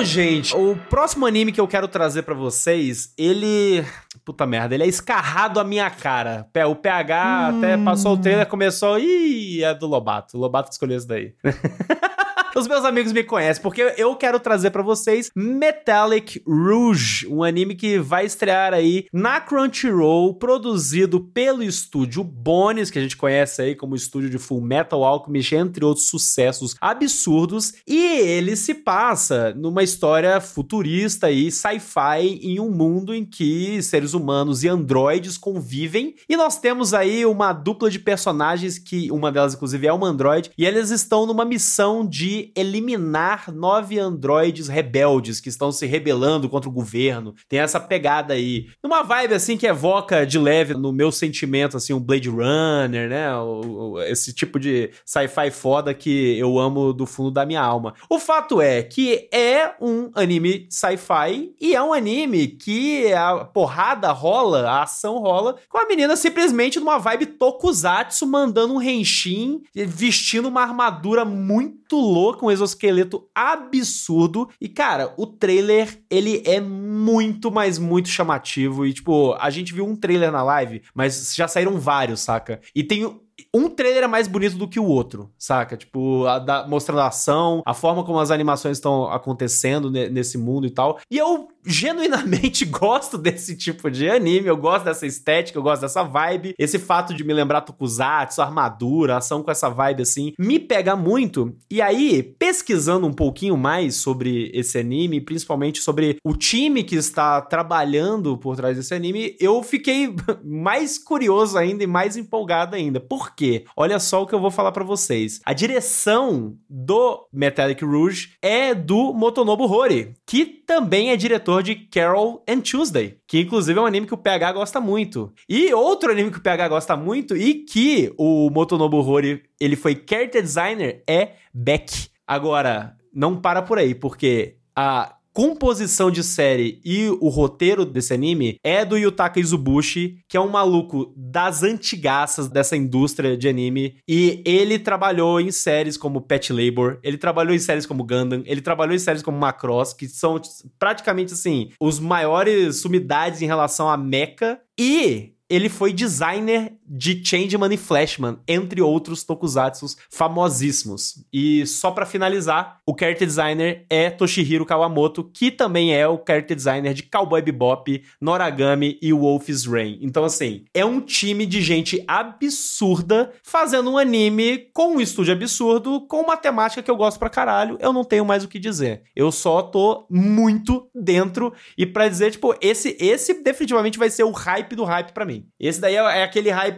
Gente, o próximo anime que eu quero trazer pra vocês, ele. Puta merda, ele é escarrado à minha cara. O PH até passou o trailer, começou. Ih, é do Lobato. O Lobato escolheu isso daí. Os meus amigos me conhecem, porque eu quero trazer pra vocês Metallic Rouge, um anime que vai estrear aí na Crunchyroll, produzido pelo estúdio Bones, que a gente conhece aí como estúdio de Full Metal Alchemist, entre outros sucessos absurdos, e ele se passa numa história futurista e sci-fi em um mundo em que seres humanos e androides convivem, e nós temos aí uma dupla de personagens que uma delas inclusive é uma androide, e eles estão numa missão de eliminar nove androides rebeldes que estão se rebelando contra o governo. Tem essa pegada aí. Numa vibe assim que evoca de leve no meu sentimento assim um Blade Runner, né? Esse tipo de sci-fi foda que eu amo do fundo da minha alma. O fato é que é um anime sci-fi e é um anime que a porrada rola, a ação rola com a menina simplesmente numa vibe tokusatsu mandando um henshin, vestindo uma armadura muito louca, um exoesqueleto absurdo. E cara, o trailer ele é muito, mas muito chamativo e tipo, a gente viu um trailer na live, mas já saíram vários, saca? E tem um trailer é mais bonito do que o outro, saca? Tipo, a da- mostrando a ação, a forma como as animações estão acontecendo ne- nesse mundo e tal. E eu genuinamente gosto desse tipo de anime, eu gosto dessa estética, eu gosto dessa vibe. Esse fato de me lembrar Tokusatsu, armadura, ação com essa vibe assim, me pega muito. E aí, pesquisando um pouquinho mais sobre esse anime, principalmente sobre o time que está trabalhando por trás desse anime, eu fiquei mais curioso ainda e mais empolgado ainda. Por quê? Olha só o que eu vou falar para vocês. A direção do Metallic Rouge é do Motonobu Hori, que também é diretor de Carol and Tuesday, que inclusive é um anime que o PH gosta muito. E outro anime que o PH gosta muito e que o Motonobu Hori, ele foi character designer é Beck. Agora, não para por aí, porque a composição de série e o roteiro desse anime é do Yutaka Izubushi, que é um maluco das antigaças dessa indústria de anime. E ele trabalhou em séries como Pet Labor, ele trabalhou em séries como Gundam, ele trabalhou em séries como Macross, que são praticamente assim, os maiores sumidades em relação a mecha. E ele foi designer de Changeman e Flashman, entre outros tokusatsus famosíssimos. E só para finalizar, o character designer é Toshihiro Kawamoto, que também é o character designer de Cowboy Bebop, Noragami e Wolf's Rain. Então assim, é um time de gente absurda fazendo um anime com um estúdio absurdo, com uma temática que eu gosto pra caralho. Eu não tenho mais o que dizer. Eu só tô muito dentro e para dizer, tipo, esse esse definitivamente vai ser o hype do hype para mim. Esse daí é, é, aquele hype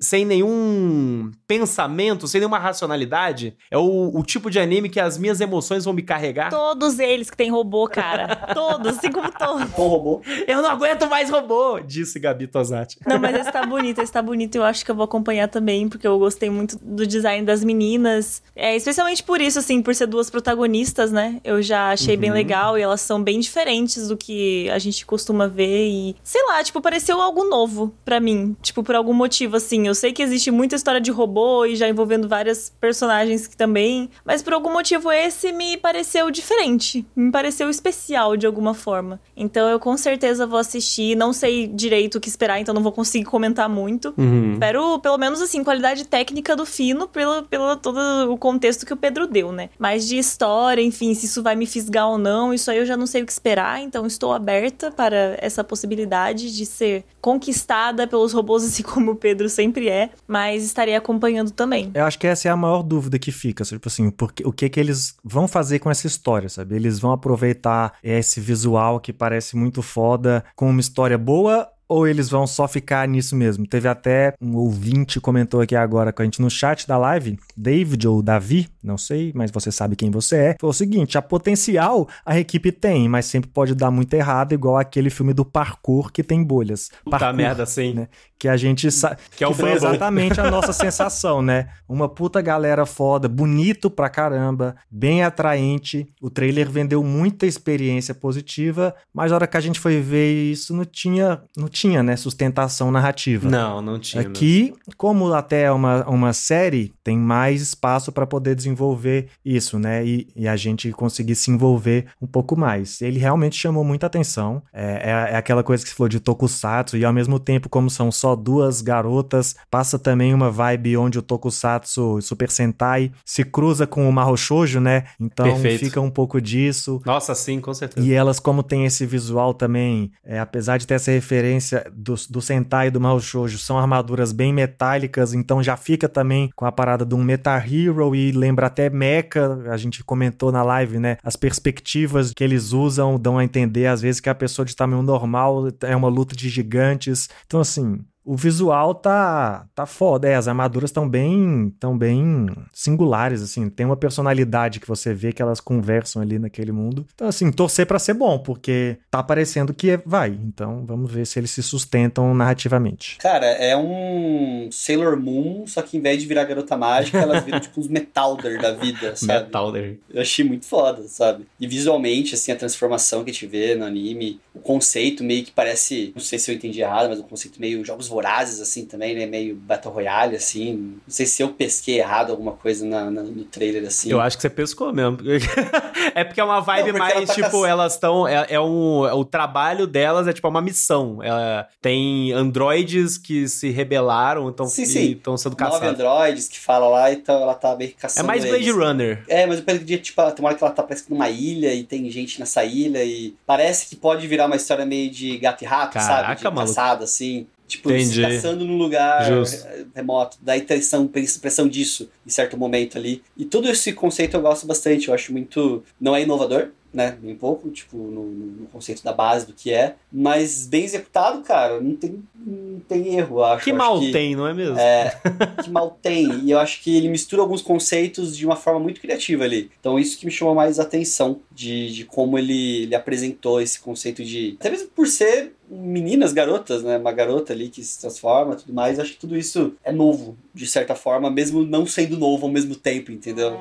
sem nenhum pensamento, sem nenhuma racionalidade. É o, o, tipo de anime que as minhas emoções vão me carregar.
Todos eles que tem robô, cara. todos, assim como todos.
Com robô.
Eu não aguento mais robô, disse Gabi Tosati.
Não, mas esse tá bonito, esse tá bonito. Eu acho que eu vou acompanhar também, porque eu gostei muito do design das meninas. É, especialmente por isso, assim, por ser duas protagonistas, né? Eu já achei uhum. bem legal e elas são bem diferentes do que a gente costuma ver. E, sei lá, tipo, pareceu algo novo para mim. Tipo, por algum motivo, assim. Eu sei que existe muita história de robô e já envolvendo várias personagens que também. Mas por algum motivo esse me pareceu diferente. Me pareceu especial de alguma forma. Então eu com certeza vou assistir. Não sei direito o que esperar, então não vou conseguir comentar muito. Uhum. Espero, pelo menos, assim, qualidade técnica do fino, pelo, pelo todo o contexto que o Pedro deu, né? Mas de história, enfim, se isso vai me fisgar ou não, isso aí eu já não sei o que esperar. Então estou aberta para essa possibilidade de ser conquistada pelos robôs, assim como o Pedro sempre é, mas estarei acompanhando também.
Eu acho que essa é a maior dúvida que fica, tipo assim, porque, o que que eles vão fazer com essa história, sabe? Eles vão aproveitar esse visual que parece muito foda com uma história boa ou eles vão só ficar nisso mesmo? Teve até um ouvinte comentou aqui agora com a gente no chat da live, David ou Davi, não sei, mas você sabe quem você é. Foi o seguinte: a potencial a equipe tem, mas sempre pode dar muito errado, igual aquele filme do parkour que tem bolhas.
Puta
parkour,
merda, sim.
Né? Que a gente sabe. Que, é o foi exatamente a nossa sensação, né? Uma puta galera foda, bonito pra caramba, bem atraente. O trailer vendeu muita experiência positiva, mas na hora que a gente foi ver isso, não tinha, não tinha né, sustentação narrativa.
Não, não tinha.
Aqui, como até é uma, uma série, tem mais espaço para poder desenvolver desenvolver isso, né? E, e, a gente conseguir se envolver um pouco mais. Ele realmente chamou muita atenção. É, é, é, aquela coisa que se falou de tokusatsu, e ao mesmo tempo, como são só duas garotas, passa também uma vibe onde o tokusatsu Super Sentai se cruza com o Mahou Shoujo, né? Então Perfeito. fica um pouco disso.
Nossa, sim, com certeza.
E elas, como tem esse visual também, é, apesar de ter essa referência do, do Sentai e do Mahou Shoujo, são armaduras bem metálicas, então já fica também com a parada de um Metal Hero e lembra até Mecha, a gente comentou na live, né? As perspectivas que eles usam dão a entender, às vezes, que a pessoa de tamanho normal é uma luta de gigantes. Então, assim, o visual tá tá foda. É, as armaduras estão bem tão bem singulares assim, tem uma personalidade que você vê que elas conversam ali naquele mundo. Então assim, torcer para ser bom, porque tá parecendo que vai. Então, vamos ver se eles se sustentam narrativamente.
Cara, é um Sailor Moon, só que em vez de virar garota mágica, elas viram tipo uns Metalder da vida, sabe?
Metalder.
Eu achei muito foda, sabe? E visualmente assim, a transformação que a gente vê no anime, o conceito meio que parece, não sei se eu entendi errado, mas o conceito meio jogos vorazes, assim, também, né? Meio Battle Royale, assim. Não sei se eu pesquei errado alguma coisa na, na, no trailer, assim.
Eu acho que você pescou mesmo. é porque é uma vibe
Não,
mais,
ela tá
tipo, elas estão. É, é um, o trabalho delas é tipo uma missão. Ela, tem androides que se rebelaram, então estão sendo
Nove
caçados.
androides que fala lá, então ela tá meio que
É
caçando
mais Blade
eles.
Runner.
É, mas eu perdi, tipo, ela- tem uma hora que ela tá parece que numa ilha e tem gente nessa ilha e parece que pode virar uma história meio de gato e rato,
Caraca,
sabe? De
maluco.
caçada, assim. Tipo,
Entendi.
se caçando num lugar
Justo.
eh, remoto. Dá a impressão, impressão disso em certo momento ali. E todo esse conceito eu gosto bastante. Eu acho muito. Não é inovador, né? Um pouco, tipo, no, no conceito da base do que é. Mas bem executado, cara, não tem, não tem erro, acho.
Que
acho
mal
que-
tem, não é mesmo?
é, que mal tem. E eu acho que ele mistura alguns conceitos de uma forma muito criativa ali. Então isso que me chamou mais a atenção de, de como ele, ele apresentou esse conceito de. Até mesmo por ser meninas, garotas, né? Uma garota ali que se transforma e tudo mais. Acho que tudo isso é novo, de certa forma, mesmo não sendo novo ao mesmo tempo, entendeu?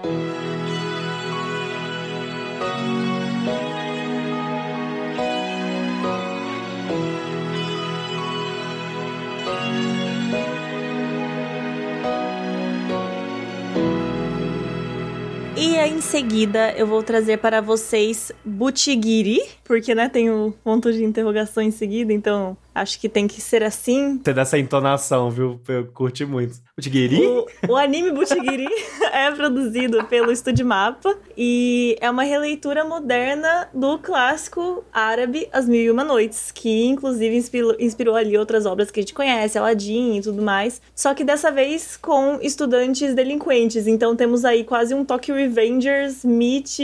Em seguida, eu vou trazer para vocês Butiguiri, porque, né, tem o ponto de interrogação em seguida, então acho que tem que ser assim.
Você dá essa entonação, viu? Eu curti muito. O Tigiri?
O, o anime Butiguiri é produzido pelo Estúdio Mapa e é uma releitura moderna do clássico árabe As Mil e Uma Noites, que inclusive inspirou, inspirou ali outras obras que a gente conhece, Aladdin e tudo mais, só que dessa vez com estudantes delinquentes. Então temos aí quase um Tokyo Revengers meet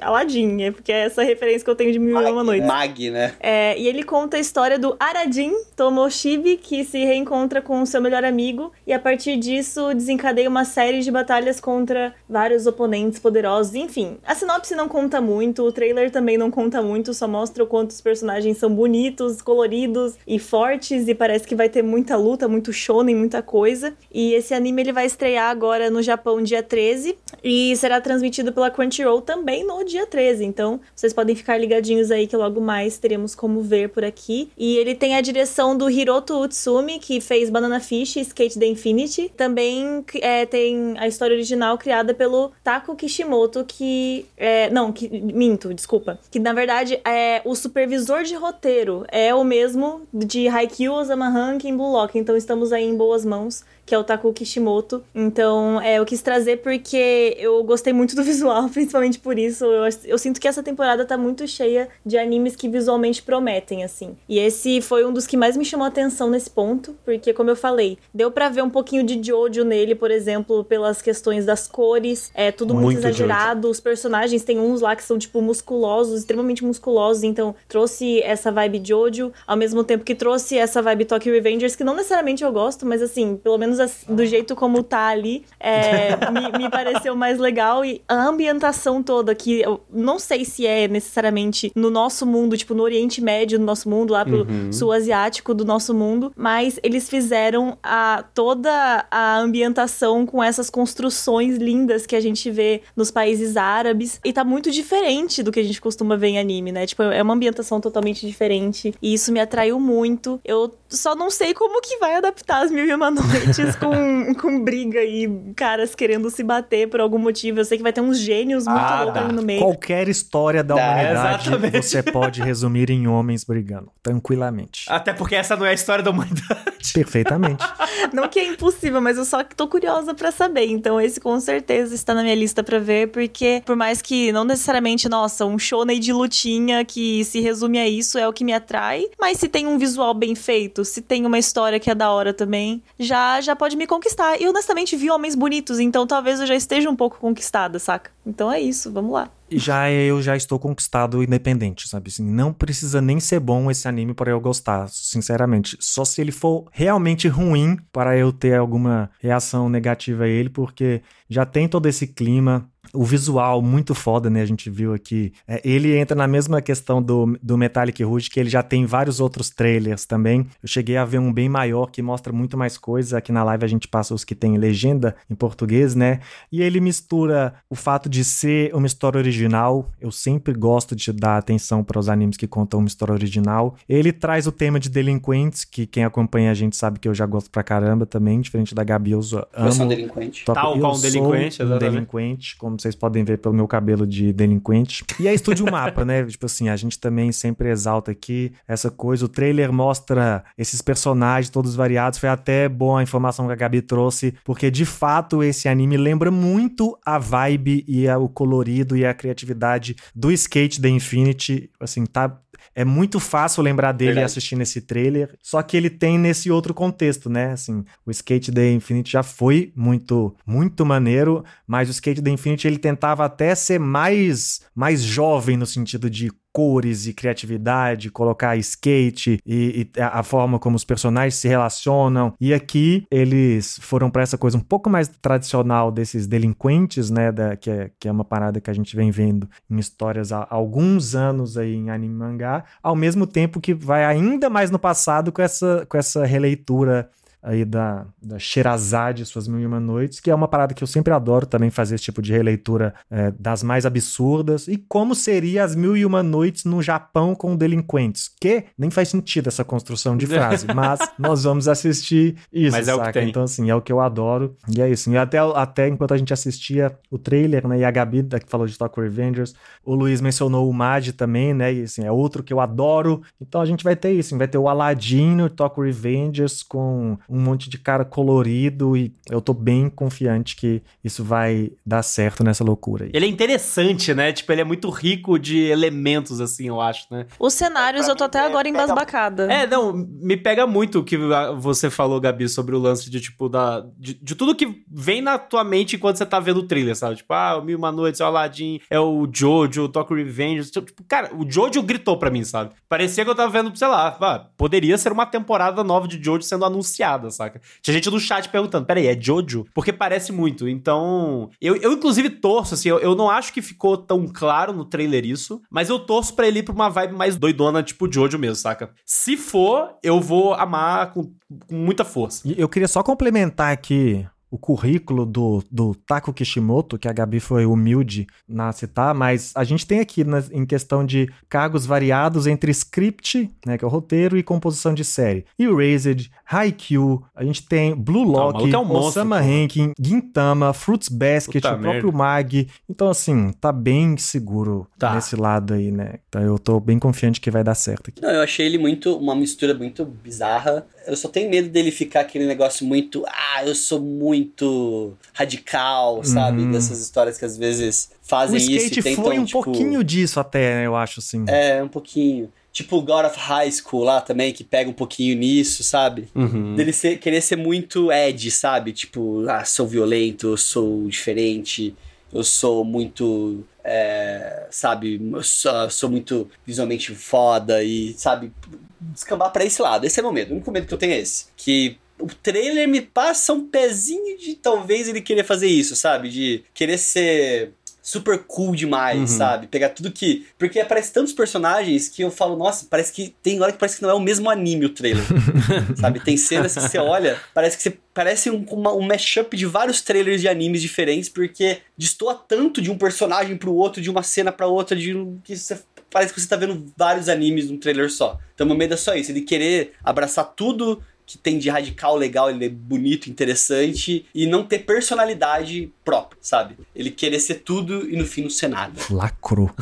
Aladdin, é porque é essa referência que eu tenho de Mil e Uma Noites.
Mag, né?
É, e ele conta a história do Aradin Tomoshibi, que se reencontra com o seu melhor amigo, e a partir disso desencadeia uma série de batalhas contra vários oponentes poderosos. Enfim, a sinopse não conta muito, o trailer também não conta muito, só mostra o quanto os personagens são bonitos, coloridos e fortes, e parece que vai ter muita luta, muito shonen, muita coisa. E esse anime ele vai estrear agora no Japão dia 13, e será transmitido pela Crunchyroll também no dia 13. Então, vocês podem ficar ligadinhos aí que logo mais teremos como ver por aqui. E ele tem a direção do Hiroto Utsumi, que fez Banana Fish e Skate the Infinity. Também é, tem a história original criada pelo Taku Kishimoto, que. É, não, que, minto, desculpa. Que na verdade é o supervisor de roteiro. É o mesmo de Haikyuu, Osama Rank e Blue Lock. Então estamos aí em boas mãos que é o Taku Kishimoto. Então, é, eu quis trazer porque eu gostei muito do visual, principalmente por isso. Eu, eu sinto que essa temporada tá muito cheia de animes que visualmente prometem, assim. E esse foi um dos que mais me chamou a atenção nesse ponto, porque, como eu falei, deu pra ver um pouquinho de Jojo nele, por exemplo, pelas questões das cores, é tudo muito,
Muito
exagerado. Os personagens, tem uns lá que são, tipo, musculosos, extremamente musculosos, então trouxe essa vibe Jojo, ao mesmo tempo que trouxe essa vibe Tokyo Revengers, que não necessariamente eu gosto, mas assim, pelo menos as- do jeito como tá ali, é, me, me pareceu mais legal. E a ambientação toda, que eu não sei se é necessariamente no nosso mundo, tipo, no Oriente Médio, no nosso mundo, lá pro sul asiático do nosso mundo, mas eles fizeram a, toda a ambientação com essas construções lindas que a gente vê nos países árabes. E tá muito diferente do que a gente costuma ver em anime, né? Tipo, é uma ambientação totalmente diferente. E isso me atraiu muito. Eu só não sei como que vai adaptar as Mil e Uma Noites com, com briga e caras querendo se bater por algum motivo. Eu sei que vai ter uns gênios muito
Ah,
loucos ali no meio.
Qualquer história da
Dá,
humanidade
exatamente.
você pode resumir em homens brigando, tranquilamente.
Até porque essa não é a história da humanidade.
Perfeitamente.
Não que é impossível, mas eu só que tô curiosa pra saber. Então esse com certeza está na minha lista pra ver, porque por mais que não necessariamente, nossa, um shonen de lutinha que se resume a isso é o que me atrai, mas se tem um visual bem feito, se tem uma história que é da hora também, já já pode me conquistar. E honestamente vi homens bonitos, então talvez eu já esteja um pouco conquistada, saca? Então é isso, vamos lá.
Já eu já estou conquistado independente, sabe? Assim, não precisa nem ser bom esse anime para eu gostar, sinceramente. Só se ele for realmente ruim para eu ter alguma reação negativa a ele, porque já tem todo esse clima o visual muito foda, né? A gente viu aqui. É, ele entra na mesma questão do, do Metallic Rouge, que ele já tem vários outros trailers também. Eu cheguei a ver um bem maior que mostra muito mais coisas. Aqui na live a gente passa os que tem legenda em português, né? E ele mistura o fato de ser uma história original. Eu sempre gosto de dar atenção para os animes que contam uma história original. Ele traz o tema de delinquentes, que quem acompanha a gente sabe que eu já gosto pra caramba também, diferente da Gabi, eu amo.
Eu sou um delinquente.
Tal qual um delinquente,
um
exatamente.
delinquente, como vocês podem ver pelo meu cabelo de delinquente. E é Estúdio Mapa, né? Tipo assim, a gente também sempre exalta aqui essa coisa. O trailer mostra esses personagens todos variados. Foi até boa a informação que a Gabi trouxe, porque de fato esse anime lembra muito a vibe e a, o colorido e a criatividade do Skate The Infinity. Assim, tá é muito fácil lembrar dele
Verdade.
assistindo esse trailer, só que ele tem nesse outro contexto, né? Assim, o Skate The Infinite já foi muito, muito maneiro, mas o Skate The Infinite ele tentava até ser mais, mais jovem no sentido de cores e criatividade, colocar skate e, e a, a forma como os personagens se relacionam. E aqui eles foram para essa coisa um pouco mais tradicional desses delinquentes, né? Da, que, é, que é uma parada que a gente vem vendo em histórias há alguns anos aí em anime mangá, ao mesmo tempo que vai ainda mais no passado com essa, com essa releitura aí da, da Sherazade, Suas Mil e Uma Noites, que é uma parada que eu sempre adoro também fazer esse tipo de releitura é, das mais absurdas. E como seria As Mil e Uma Noites no Japão com delinquentes? Que nem faz sentido essa construção de frase, mas nós vamos assistir isso,
Mas é o que
saca?
tem.
Então, assim, é o que eu adoro. E é isso. E até, até enquanto a gente assistia o trailer, né, e a Gabi, da que falou de Tokyo Revengers, o Luiz mencionou o Mad também, né, e assim, é outro que eu adoro. Então a gente vai ter isso, vai ter o Aladdin no Tokyo Revengers com um monte de cara colorido e eu tô bem confiante que isso vai dar certo nessa loucura aí.
Ele é interessante, né? Tipo, ele é muito rico de elementos, assim, eu acho, né?
Os cenários
Pra
eu tô
mim,
até
é,
agora
pega-
embasbacada.
É, não, me pega muito o que você falou, Gabi, sobre o lance de, tipo, da, de, de tudo que vem na tua mente enquanto você tá vendo o trailer, sabe? Tipo, ah, o Mil Uma Noites, é o Aladdin, é o Jojo, o Tokyo Revenge. Tipo, cara, o Jojo gritou pra mim, sabe? Parecia que eu tava vendo, sei lá, ah, poderia ser uma temporada nova de Jojo sendo anunciada, saca? Tinha gente no chat perguntando, peraí, é Jojo? Porque parece muito. Então, eu, eu inclusive torço, assim, eu, eu não acho que ficou tão claro no trailer isso, mas eu torço pra ele ir pra uma vibe mais doidona, tipo Jojo mesmo, saca? Se for, eu vou amar com, com muita força.
E eu queria só complementar aqui o currículo do, do Taco Kishimoto, que a Gabi foi humilde na citar, mas a gente tem aqui na- em questão de cargos variados entre script, né, que é o roteiro, e composição de série. Erased, Haikyuu, a gente tem Blue
o
Lock,
maluco é um monstro,
Osama
porra.
Ranking, Gintama, Fruits Basket,
Puta
o próprio. Mag. Então, assim, tá bem seguro
Tá.
nesse lado aí, né? Então eu tô bem confiante que vai dar certo aqui.
Não, eu achei ele muito, uma mistura muito bizarra. Eu só tenho medo dele ficar aquele negócio muito, ah, eu sou muito radical, sabe?
Uhum.
Dessas histórias que às vezes
O
fazem isso
skate
e tentam,
foi um
tipo,
pouquinho disso até, eu acho, assim.
É, um pouquinho. Tipo God of High School lá também, que pega um pouquinho nisso, sabe?
Uhum.
Dele ser, querer ser muito Ed, sabe? Tipo, ah, sou violento, eu sou diferente, eu sou muito. é, sabe? Eu sou, sou muito visualmente foda e, sabe? Descambar pra esse lado. Esse é meu medo. O único medo que eu tenho é esse. Que o trailer me passa um pezinho de talvez ele querer fazer isso, sabe? De querer ser super cool demais,
Uhum.
sabe? Pegar tudo que. Porque aparece tantos personagens que eu falo, nossa, parece que. Tem hora que parece que não é o mesmo anime o trailer. sabe? Tem cenas que você olha, parece que você. Parece um, uma- um mashup de vários trailers de animes diferentes, porque destoa tanto de um personagem pro outro, de uma cena pra outra, de um. que você. Parece que você tá vendo vários animes num trailer só. Então meu medo é só isso, ele querer abraçar tudo que tem de radical legal, ele é bonito, interessante, e não ter personalidade própria, sabe? Ele querer ser tudo e no fim não ser nada.
Lacrou.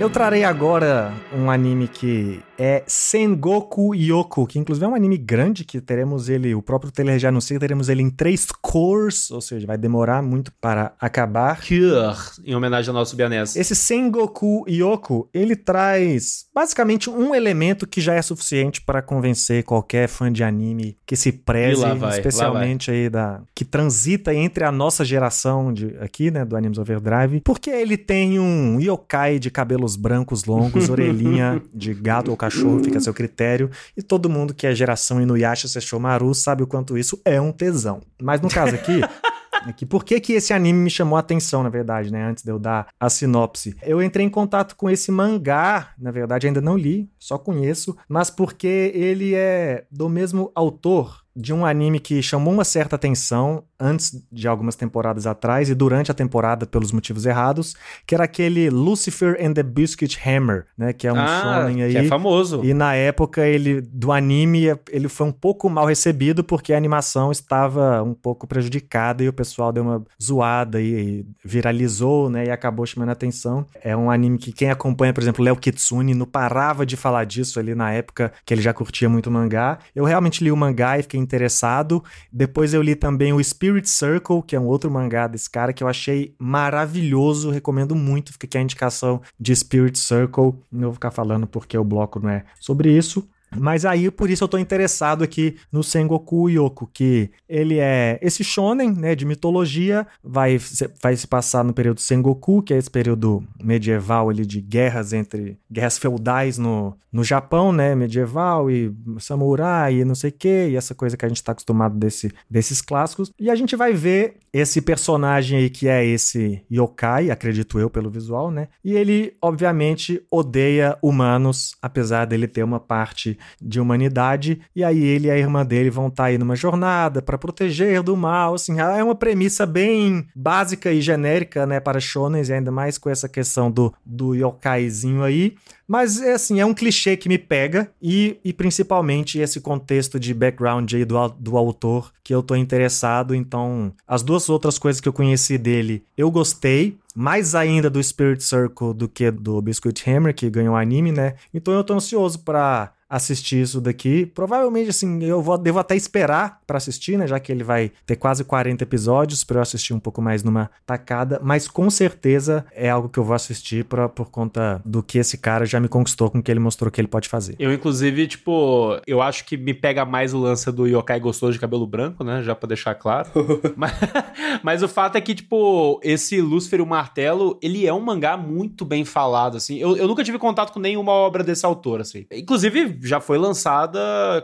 Eu trarei agora um anime que é Sengoku Yoko, que inclusive é um anime grande que teremos ele, o próprio trailer já anuncia, teremos ele em três cores, ou seja, vai demorar muito para acabar.
Cure, em homenagem ao nosso Bianese.
Esse Sengoku Yoko, ele traz basicamente um elemento que já é suficiente para convencer qualquer fã de anime que se preze,
vai,
especialmente aí da que transita entre a nossa geração de aqui, né, do Animes Overdrive, porque ele tem um yokai de cabelos brancos longos, orelhinha de gato ou cachorro, fica a seu critério, e todo mundo que é geração Inuyasha Sesshomaru sabe o quanto isso é um tesão. Mas no caso aqui, aqui por que, que esse anime me chamou a atenção, na verdade, né? Antes de eu dar a sinopse. Eu entrei em contato com esse mangá, na verdade ainda não li, só conheço, mas porque ele é do mesmo autor de um anime que chamou uma certa atenção antes de algumas temporadas atrás e durante a temporada pelos motivos errados, que era aquele Lucifer and the Biscuit Hammer, né, que é um
ah,
shonen aí.
que é famoso.
E na época ele do anime, ele foi um pouco mal recebido porque a animação estava um pouco prejudicada e o pessoal deu uma zoada e, viralizou, né, e acabou chamando a atenção. É um anime que quem acompanha, por exemplo, Léo Kitsune não parava de falar disso ali na época que ele já curtia muito mangá. Eu realmente li o mangá e fiquei interessado. Depois eu li também o Spirit Circle, que é um outro mangá desse cara que eu achei maravilhoso, recomendo muito. Fica aqui a indicação de Spirit Circle. Não vou ficar falando porque o bloco não é sobre isso. Mas aí, por isso eu tô interessado aqui no Sengoku Yoko, que ele é esse shonen, né, de mitologia, vai, vai se passar no período Sengoku, que é esse período medieval ali de guerras entre guerras feudais no, no Japão, né, medieval e samurai e não sei o que, e essa coisa que a gente tá acostumado desse, desses clássicos. E a gente vai ver esse personagem aí que é esse yokai, acredito eu pelo visual, né? E ele obviamente odeia humanos, apesar dele ter uma parte de humanidade, e aí ele e a irmã dele vão estar tá aí numa jornada para proteger do mal, assim, é uma premissa bem básica e genérica, né, para shonens, e ainda mais com essa questão do, do yokaizinho aí, mas, é assim, é um clichê que me pega e, e principalmente esse contexto de background aí do, do autor que eu tô interessado. Então, as duas outras coisas que eu conheci dele, eu gostei. Mais ainda do Spirit Circle do que do Biscuit Hammer, que ganhou anime, né? Então eu tô ansioso pra assistir isso daqui. Provavelmente, assim, eu vou, devo até esperar para assistir, né? Já que ele vai ter quase 40 episódios para eu assistir um pouco mais numa tacada. Mas com certeza é algo que eu vou assistir pra, por conta do que esse cara já me conquistou com o que ele mostrou que ele pode fazer.
Eu, inclusive, tipo, eu acho que me pega mais o lance do yokai gostoso de cabelo branco, né? Já pra deixar claro. mas, mas o fato é que, tipo, esse Lúcifer e o Martelo, ele é um mangá muito bem falado, assim. Eu, eu nunca tive contato com nenhuma obra desse autor, assim. Inclusive, já foi lançada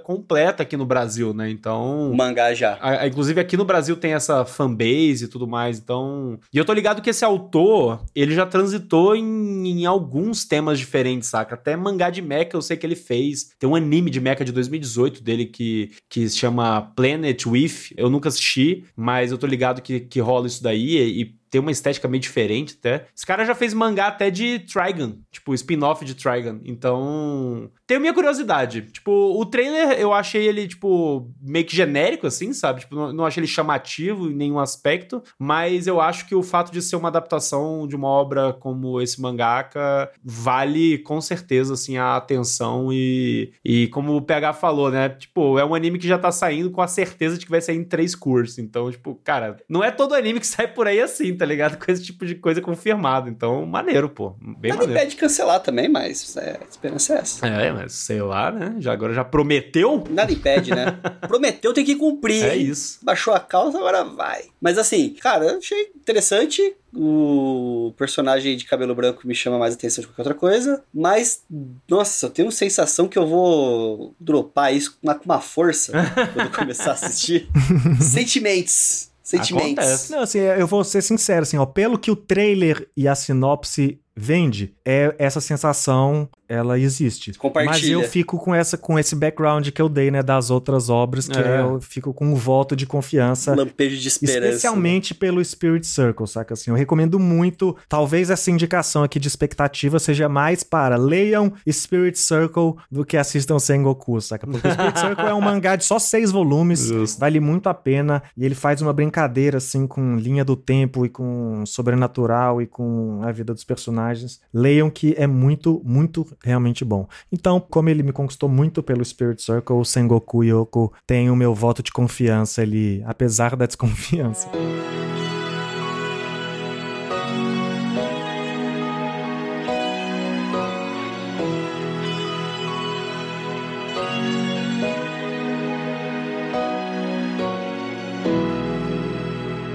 completa aqui no Brasil, né? Então.
O mangá já.
A, a, inclusive, aqui no Brasil tem essa fanbase e tudo mais, então. E eu tô ligado que esse autor, ele já transitou em, em alguns temas diferentes, saca? Até mangá de mecha eu sei que ele fez. Tem um anime de mecha de 2018 dele que, que se chama Planet With. Eu nunca assisti, mas eu tô ligado que, que rola isso daí e, tem uma estética meio diferente até. Esse cara já fez mangá até de Trigun, tipo, spin-off de Trigun. Então, tenho minha curiosidade. Tipo, o trailer eu achei ele, tipo, meio que genérico, assim, sabe? Tipo, não, não achei ele chamativo em nenhum aspecto, mas eu acho que o fato de ser uma adaptação de uma obra como esse mangaka vale com certeza, assim, a atenção e, e como o PH falou, né? Tipo, é um anime que já tá saindo com a certeza de que vai sair em três cursos. Então, tipo, cara, não é todo anime que sai por aí assim, tá ligado? Com esse tipo de coisa confirmado. Então, maneiro, pô. Bem
Nada
maneiro.
impede cancelar também, mas é, a esperança é essa.
É, mas sei lá, né? Já agora já prometeu?
Nada impede, né? Prometeu, tem que cumprir.
É isso.
Baixou a calça, agora vai. Mas assim, cara, eu achei interessante. O personagem de cabelo branco me chama mais atenção de qualquer outra coisa. Mas, nossa, eu tenho sensação que eu vou dropar isso com uma, com uma força quando eu começar a assistir. Sentimentos. Sentimentos.
Acontece.
Não, assim, eu vou ser sincero, assim, ó, pelo que o trailer e a sinopse vende, é essa sensação, ela existe.
Compartilha.
Mas eu fico com essa com esse background que eu dei, né, das outras obras, que
É.
eu fico com um voto de confiança.
Lampejo de esperança.
Especialmente pelo Spirit Circle, saca assim? Eu recomendo muito. Talvez essa indicação aqui de expectativa seja mais para leiam Spirit Circle do que assistam Sengoku, saca? Porque Spirit Circle é um mangá de só seis volumes,
Justo.
vale muito a pena. E ele faz uma brincadeira, assim, com linha do tempo e com sobrenatural e com a vida dos personagens. Leiam que é muito, muito realmente bom. Então, como ele me conquistou muito pelo Spirit Circle, o Sengoku Yoko tem o meu voto de confiança ali, apesar da desconfiança.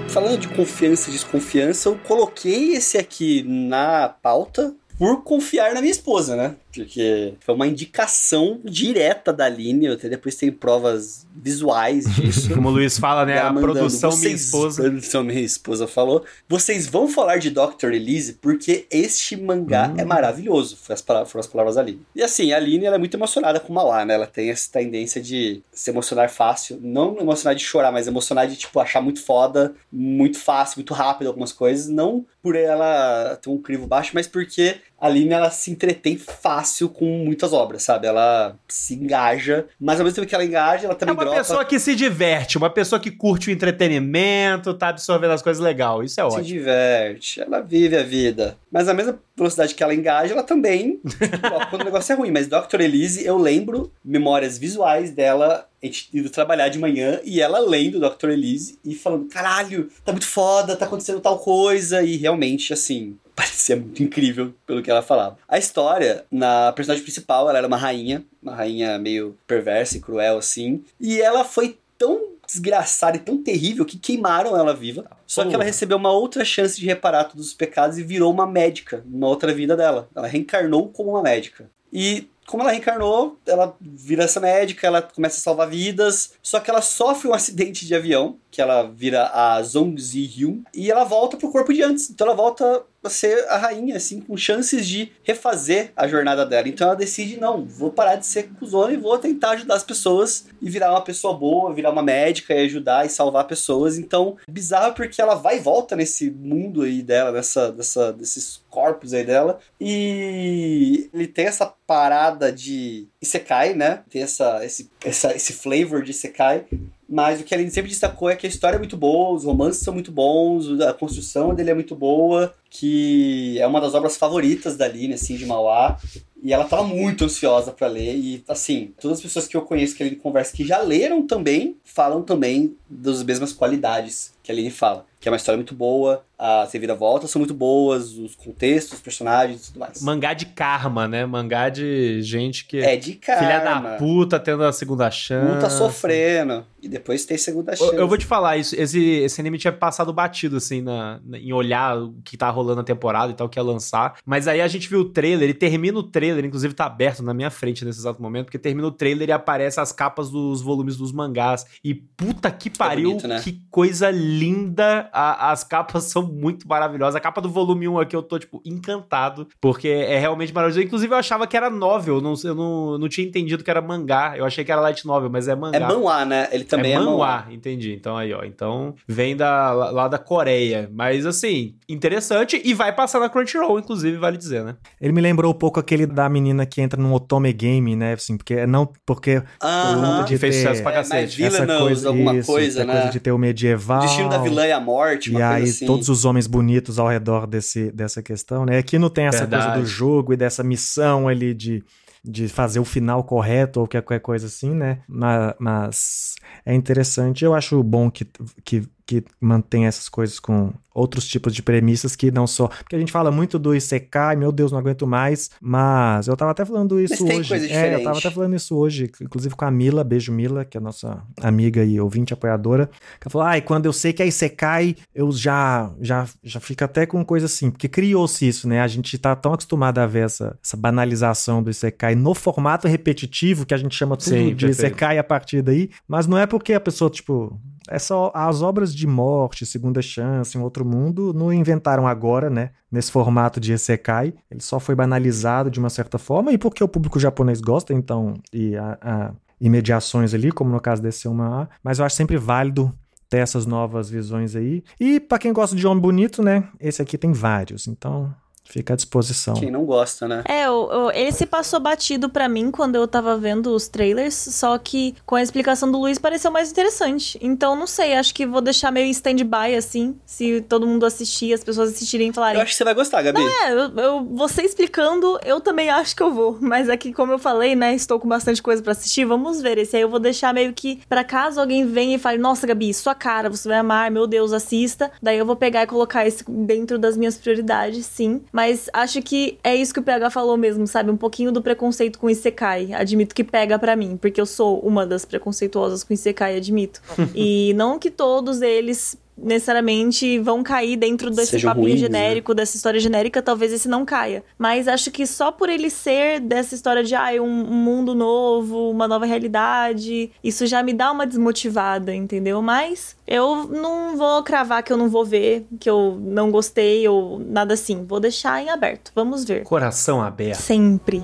falando de confiança e desconfiança, eu coloquei esse aqui na pauta por confiar na minha esposa, né? Porque foi uma indicação direta da Aline, eu até depois tem provas visuais disso.
Como o Luiz fala, né? A
mandando,
produção minha esposa.
Produção minha esposa falou. Vocês vão falar de Dr. Elise porque este mangá
Hum.
é maravilhoso. Foi as palavras, foram as palavras da Aline. E assim, a Aline ela é muito emocionada com o Mauá, né? Ela tem essa tendência de se emocionar fácil. Não emocionar de chorar, mas emocionar de, tipo, achar muito foda, muito fácil, muito rápido algumas coisas. Não por ela ter um crivo baixo, mas porque a Aline ela se entretém fácil com muitas obras, sabe? Ela se engaja, mas ao mesmo tempo que ela engaja, ela
É
também
uma
dropa.
pessoa que se diverte, uma pessoa que curte o entretenimento, tá absorvendo as coisas legal. Isso é
se
ótimo.
diverte, ela vive a vida. Mas na mesma velocidade que ela engaja, ela também quando o negócio é ruim. Mas Dr. Elise, eu lembro memórias visuais dela, a gente indo trabalhar de manhã e ela lendo Dr. Elise e falando: caralho, tá muito foda, tá acontecendo tal coisa. E realmente, assim, parecia muito incrível pelo que ela falava. A história, na personagem principal, ela era uma rainha, uma rainha meio perversa e cruel, assim. E ela foi tão desgraçada e tão terrível que queimaram ela viva. Só que ela recebeu uma outra chance de reparar todos os pecados e virou uma médica numa outra vida dela. Ela reencarnou como uma médica. E como ela reencarnou, ela vira essa médica, ela começa a salvar vidas, só que ela sofre um acidente de avião, que ela vira a Zong Zi-hyun, e ela volta pro corpo de antes. Então ela volta a ser a rainha, assim, com chances de refazer a jornada dela. Então ela decide, não, vou parar de ser cuzona e vou tentar ajudar as pessoas e virar uma pessoa boa, virar uma médica e ajudar e salvar pessoas. Então, bizarro porque ela vai e volta nesse mundo aí dela, nessa, dessa, desses corpos aí dela. E ele tem essa parada de Isekai, né? Tem essa, esse, essa, esse flavor de Isekai. Mas o que a Aline sempre destacou é que a história é muito boa, os romances são muito bons, a construção dele é muito boa, que é uma das obras favoritas da Aline, assim, de Mauá. E ela tava muito ansiosa pra ler. E, assim, todas as pessoas que eu conheço que a Aline conversa que já leram também, falam também das mesmas qualidades que a Aline fala. Que é uma história muito boa, as reviravoltas são muito boas, os contextos, os personagens e tudo mais.
Mangá de karma, né? Mangá de gente que.
É de cara.
Filha da puta tendo a segunda chance.
Tá sofrendo. E depois tem segunda
Eu,
chance.
eu vou te falar, isso, esse, esse anime tinha passado batido, assim, na, na- em olhar o que tá rolando na temporada e tal, que ia lançar. Mas aí a gente viu o trailer, ele termina o trailer, inclusive tá aberto na minha frente nesse exato momento, porque termina o trailer e aparece as capas dos volumes dos mangás. E puta que pariu,
bonito, né?
que coisa linda. A- as capas são muito maravilhosas. A capa do volume 1 aqui eu tô, tipo, encantado, porque é realmente maravilhoso. Inclusive eu achava que era novel, eu não, eu não, não tinha entendido que era mangá. Eu achei que era light novel, mas é mangá.
É manhwa, né? Ele também é,
é
manhwa.
entendi. Então aí, ó. Então vem da, lá lá da Coreia. Mas assim, interessante e vai passar na Crunchyroll, inclusive, vale dizer, né?
Ele me lembrou um pouco aquele da menina que entra num otome game, né? Assim, porque é não porque
Aham.
de
Que fez
ter
sucesso pra
É,
cacete.
mas Villainous, alguma
isso,
coisa,
essa
né?
coisa de ter o medieval.
O destino da vilã é a morte, uma
E aí,
coisa assim.
todos os homens bonitos ao redor desse, dessa questão, né? Aqui não tem essa
Verdade.
coisa do jogo e dessa missão ali de, de fazer o final correto ou qualquer coisa assim, né? Ma- Mas, é interessante. Eu acho bom que, que, que mantém essas coisas com outros tipos de premissas que não só. Porque a gente fala muito do Isekai, meu Deus, não aguento mais. Mas eu tava até falando isso
tem
hoje.
coisa
é, eu tava até falando isso hoje, inclusive com a Mila, beijo Mila, que é a nossa amiga e ouvinte apoiadora. Que ela falou: ai, quando eu sei que é Isekai, eu já, já, já fico até com coisa assim, porque criou-se isso, né? A gente tá tão acostumado a ver essa, essa banalização do Isekai no formato repetitivo, que a gente chama tudo
Sim,
de
perfeito.
Isekai a partir daí, mas não é porque a pessoa, tipo. É só as obras de morte, segunda chance, um outro mundo, não inventaram agora, né? Nesse formato de Isekai. Ele só foi banalizado de uma certa forma, e porque o público japonês gosta, então, e a, a imediações ali, como no caso desse uma A. Mas eu acho sempre válido ter essas novas visões aí. E pra quem gosta de homem bonito, né? Esse aqui tem vários, então Fica à disposição.
Quem não gosta, né?
É, eu, eu- ele se passou batido pra mim quando eu tava vendo os trailers, só que com a explicação do Luiz pareceu mais interessante. Então, não sei, acho que vou deixar meio em stand-by, assim, se todo mundo assistir, as pessoas assistirem e falarem.
Eu acho que você vai gostar, Gabi.
É, eu, eu- você explicando, eu também acho que eu vou. Mas aqui, como eu falei, né, estou com bastante coisa pra assistir, vamos ver. Esse aí eu vou deixar meio que, pra caso alguém venha e fale, nossa, Gabi, sua cara, você vai amar, meu Deus, assista. Daí eu vou pegar e colocar esse dentro das minhas prioridades, sim. Mas acho que é isso que o PH falou mesmo, sabe? Um pouquinho do preconceito com Isekai. Admito que pega pra mim, porque eu sou uma das preconceituosas com Isekai, admito. e não que todos eles necessariamente vão cair dentro desse
Sejam
papinho
ruins, né?
genérico, dessa história genérica, talvez esse não caia. Mas acho que só por ele ser dessa história de ah, um, um mundo novo, uma nova realidade, isso já me dá uma desmotivada, entendeu? Mas eu não vou cravar que eu não vou ver, que eu não gostei ou nada assim. Vou deixar em aberto. Vamos ver.
Coração aberto.
Sempre.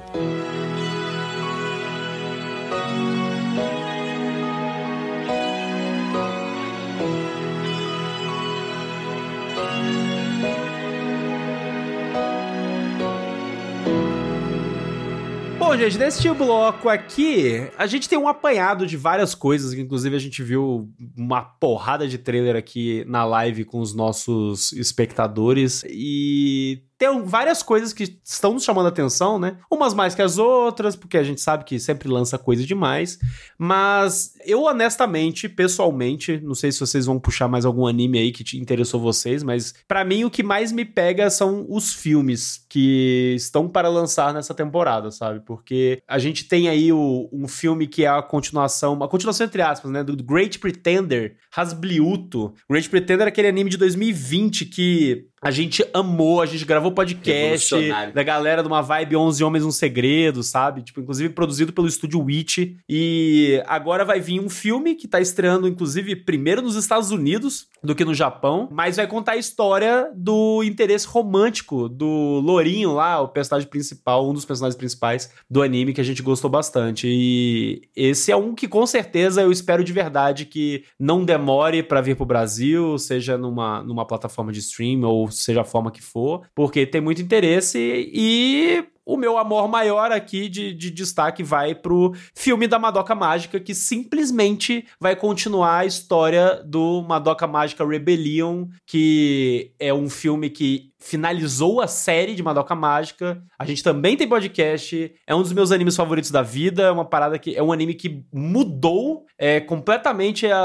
Bom, gente, neste bloco aqui, a gente tem um apanhado de várias coisas, inclusive a gente viu uma porrada de trailer aqui na live com os nossos espectadores e tem várias coisas que estão nos chamando a atenção, né? Umas mais que as outras, porque a gente sabe que sempre lança coisa demais, mas eu honestamente, pessoalmente, não sei se vocês vão puxar mais algum anime aí que te interessou vocês, mas pra mim o que mais me pega são os filmes que estão para lançar nessa temporada, sabe? Porque a gente tem aí o- um filme que é a continuação, uma continuação entre aspas, né, do Great Pretender, Hasbliuto. Great Pretender é aquele anime de 2020 que a gente amou, a gente gravou podcast da galera de uma vibe 11 Homens um Segredo, sabe? Tipo, inclusive produzido pelo estúdio Witch. E agora vai vir um filme que tá estreando, inclusive, primeiro nos Estados Unidos do que no Japão, mas vai contar a história do interesse romântico do Lourinho lá, o personagem principal, um dos personagens principais do anime que a gente gostou bastante. E esse é um que com certeza eu espero de verdade que não demore pra vir pro Brasil, seja numa, numa plataforma de stream ou seja a forma que for, porque tem muito interesse e o meu amor maior aqui de, de destaque vai pro filme da Madoka Mágica, que simplesmente vai continuar a história do Madoka Mágica Rebellion, que é um filme que finalizou a série de Madoka Mágica. A gente também tem podcast, é um dos meus animes favoritos da vida, é uma parada que é um anime que mudou é, completamente a,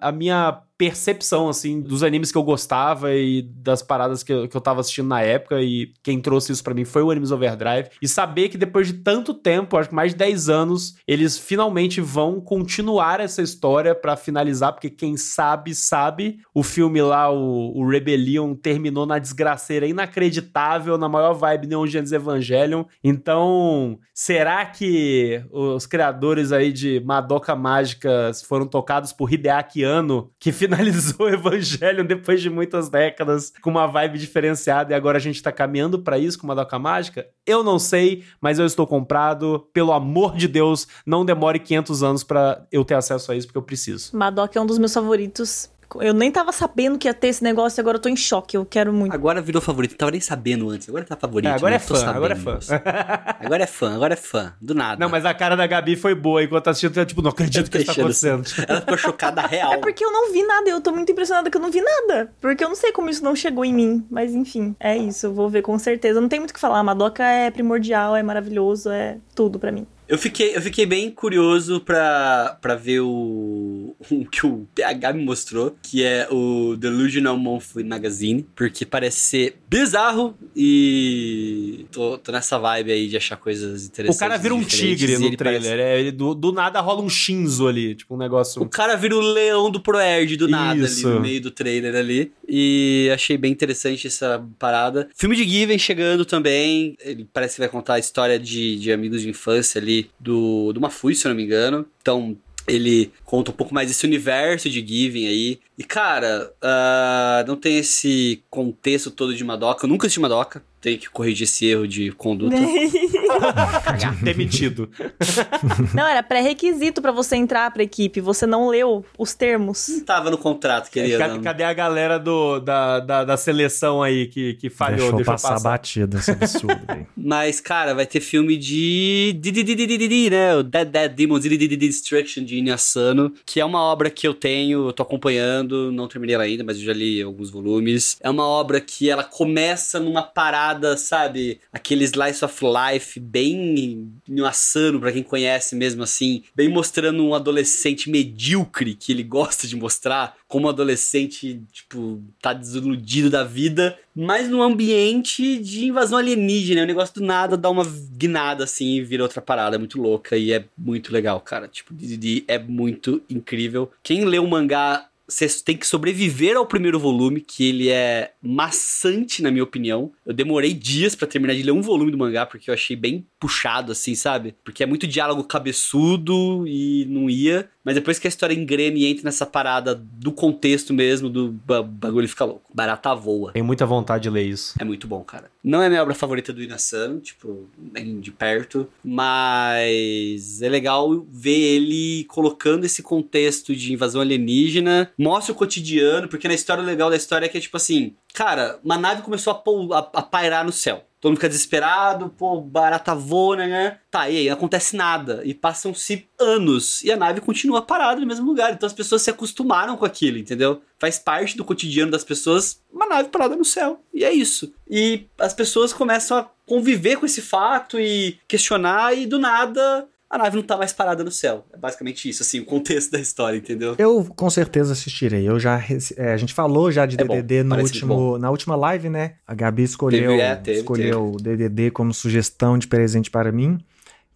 a, a minha percepção, assim, dos animes que eu gostava e das paradas que eu, que eu tava assistindo na época, e quem trouxe isso pra mim foi o Animes Overdrive, e saber que depois de tanto tempo, acho que mais de 10 anos, eles finalmente vão continuar essa história pra finalizar, porque quem sabe, sabe, o filme lá, o, o Rebellion, terminou na desgraceira inacreditável, na maior vibe Neon Genesis Evangelion, então, será que os criadores aí de Madoka Mágica foram tocados por Hideaki Anno, que finalizou o Evangelion depois de muitas décadas com uma vibe diferenciada e agora a gente tá caminhando pra isso com Madoka Mágica? Eu não sei, mas eu estou comprado. Pelo amor de Deus, não demore 500 anos pra eu ter acesso a isso, porque eu preciso.
Madoka é um dos meus favoritos. Eu nem tava sabendo que ia ter esse negócio e agora eu tô em choque. Eu quero muito.
Agora virou favorito. Não tava nem sabendo antes. Agora tá favorito.
É, agora
né?
é fã, agora é fã.
Agora é fã, agora é fã. Do nada.
Não, mas a cara da Gabi foi boa. Enquanto assistindo, eu tipo, não acredito que isso tá acontecendo.
Ela ficou chocada real.
É porque eu não vi nada, eu tô muito impressionada que eu não vi nada. Porque eu não sei como isso não chegou em mim. Mas enfim, é isso, eu vou ver com certeza. Não tem muito o que falar. A Madoka é primordial, é maravilhoso, é tudo pra mim.
Eu fiquei, eu fiquei bem curioso pra, pra ver o, o que o PH me mostrou, que é o Delusional Monthly Magazine, porque parece ser bizarro e tô, tô nessa vibe aí de achar coisas
O
interessantes.
cara vira um tigre no trailer.
parece-
É, ele- do, do nada rola um Shinzo ali. Tipo, um negócio.
O cara vira o leão do Proerd do nada
Isso.
ali, no meio do trailer ali. E achei bem interessante essa parada. Filme de Given chegando também. Ele parece que vai contar a história de, de amigos de infância ali do, do Mafui, se eu não me engano. Então, ele conta um pouco mais desse universo de Given aí. E, cara, ah, não tem esse contexto todo de Madoka. Eu nunca assisti Madoka. Tenho que corrigir esse erro de conduta.
Demitido.
Não, era pré-requisito pra você entrar pra equipe. Você não leu os termos.
Não tava no contrato, querido.
Cadê, cadê a galera do, da, da, da seleção aí que, que falhou?
Deixou,
Deixou
passar, batida esse absurdo aí.
Mas, cara, vai ter filme de. de- de- de- de- de- de- de, né? O Dead Dead Demons de- de- de- de Destruction de Inuyasano, que é uma obra que eu tenho, eu tô acompanhando, não terminei ela ainda, mas eu já li alguns volumes. É uma obra que ela começa numa parada, sabe? Aquele slice of life bem Inuyasano, pra quem conhece mesmo assim, bem mostrando um adolescente medíocre que ele gosta de mostrar, como adolescente, tipo, tá desiludido da vida, mas num ambiente de invasão alienígena. O negócio do nada dá uma guinada assim e vira outra parada. É muito louca e é muito legal, cara. Tipo, é muito incrível. Quem lê o mangá. Você tem que sobreviver ao primeiro volume, que ele é maçante, na minha opinião. Eu demorei dias pra terminar de ler um volume do mangá, porque eu achei bem puxado, assim, sabe? Porque é muito diálogo cabeçudo e não ia. Mas depois que a história engrena e entra nessa parada do contexto mesmo, do ba- bagulho fica louco. Barata voa.
Tenho muita vontade de ler isso.
É muito bom, cara. Não é minha obra favorita do Inasano, tipo, nem de perto, mas é legal ver ele colocando esse contexto de invasão alienígena, mostra o cotidiano, porque na história o legal da história é que é tipo assim, cara, uma nave começou a, a- a pairar no céu. Todo mundo fica desesperado, pô, barata voa, né, né? Tá, e aí, acontece nada. E passam-se anos. E a nave continua parada no mesmo lugar. Então as pessoas se acostumaram com aquilo, entendeu? Faz parte do cotidiano das pessoas uma nave parada no céu. E é isso. E as pessoas começam a conviver com esse fato e questionar, e do nada a nave não tá mais parada no céu. É basicamente isso, assim, o contexto da história, entendeu?
Eu com certeza assistirei. Eu já é, a gente falou já de
É bom,
DDD no
parece
último, na última live, né? A Gabi escolheu,
Teve, é, teve,
escolheu o DDD como sugestão de presente para mim.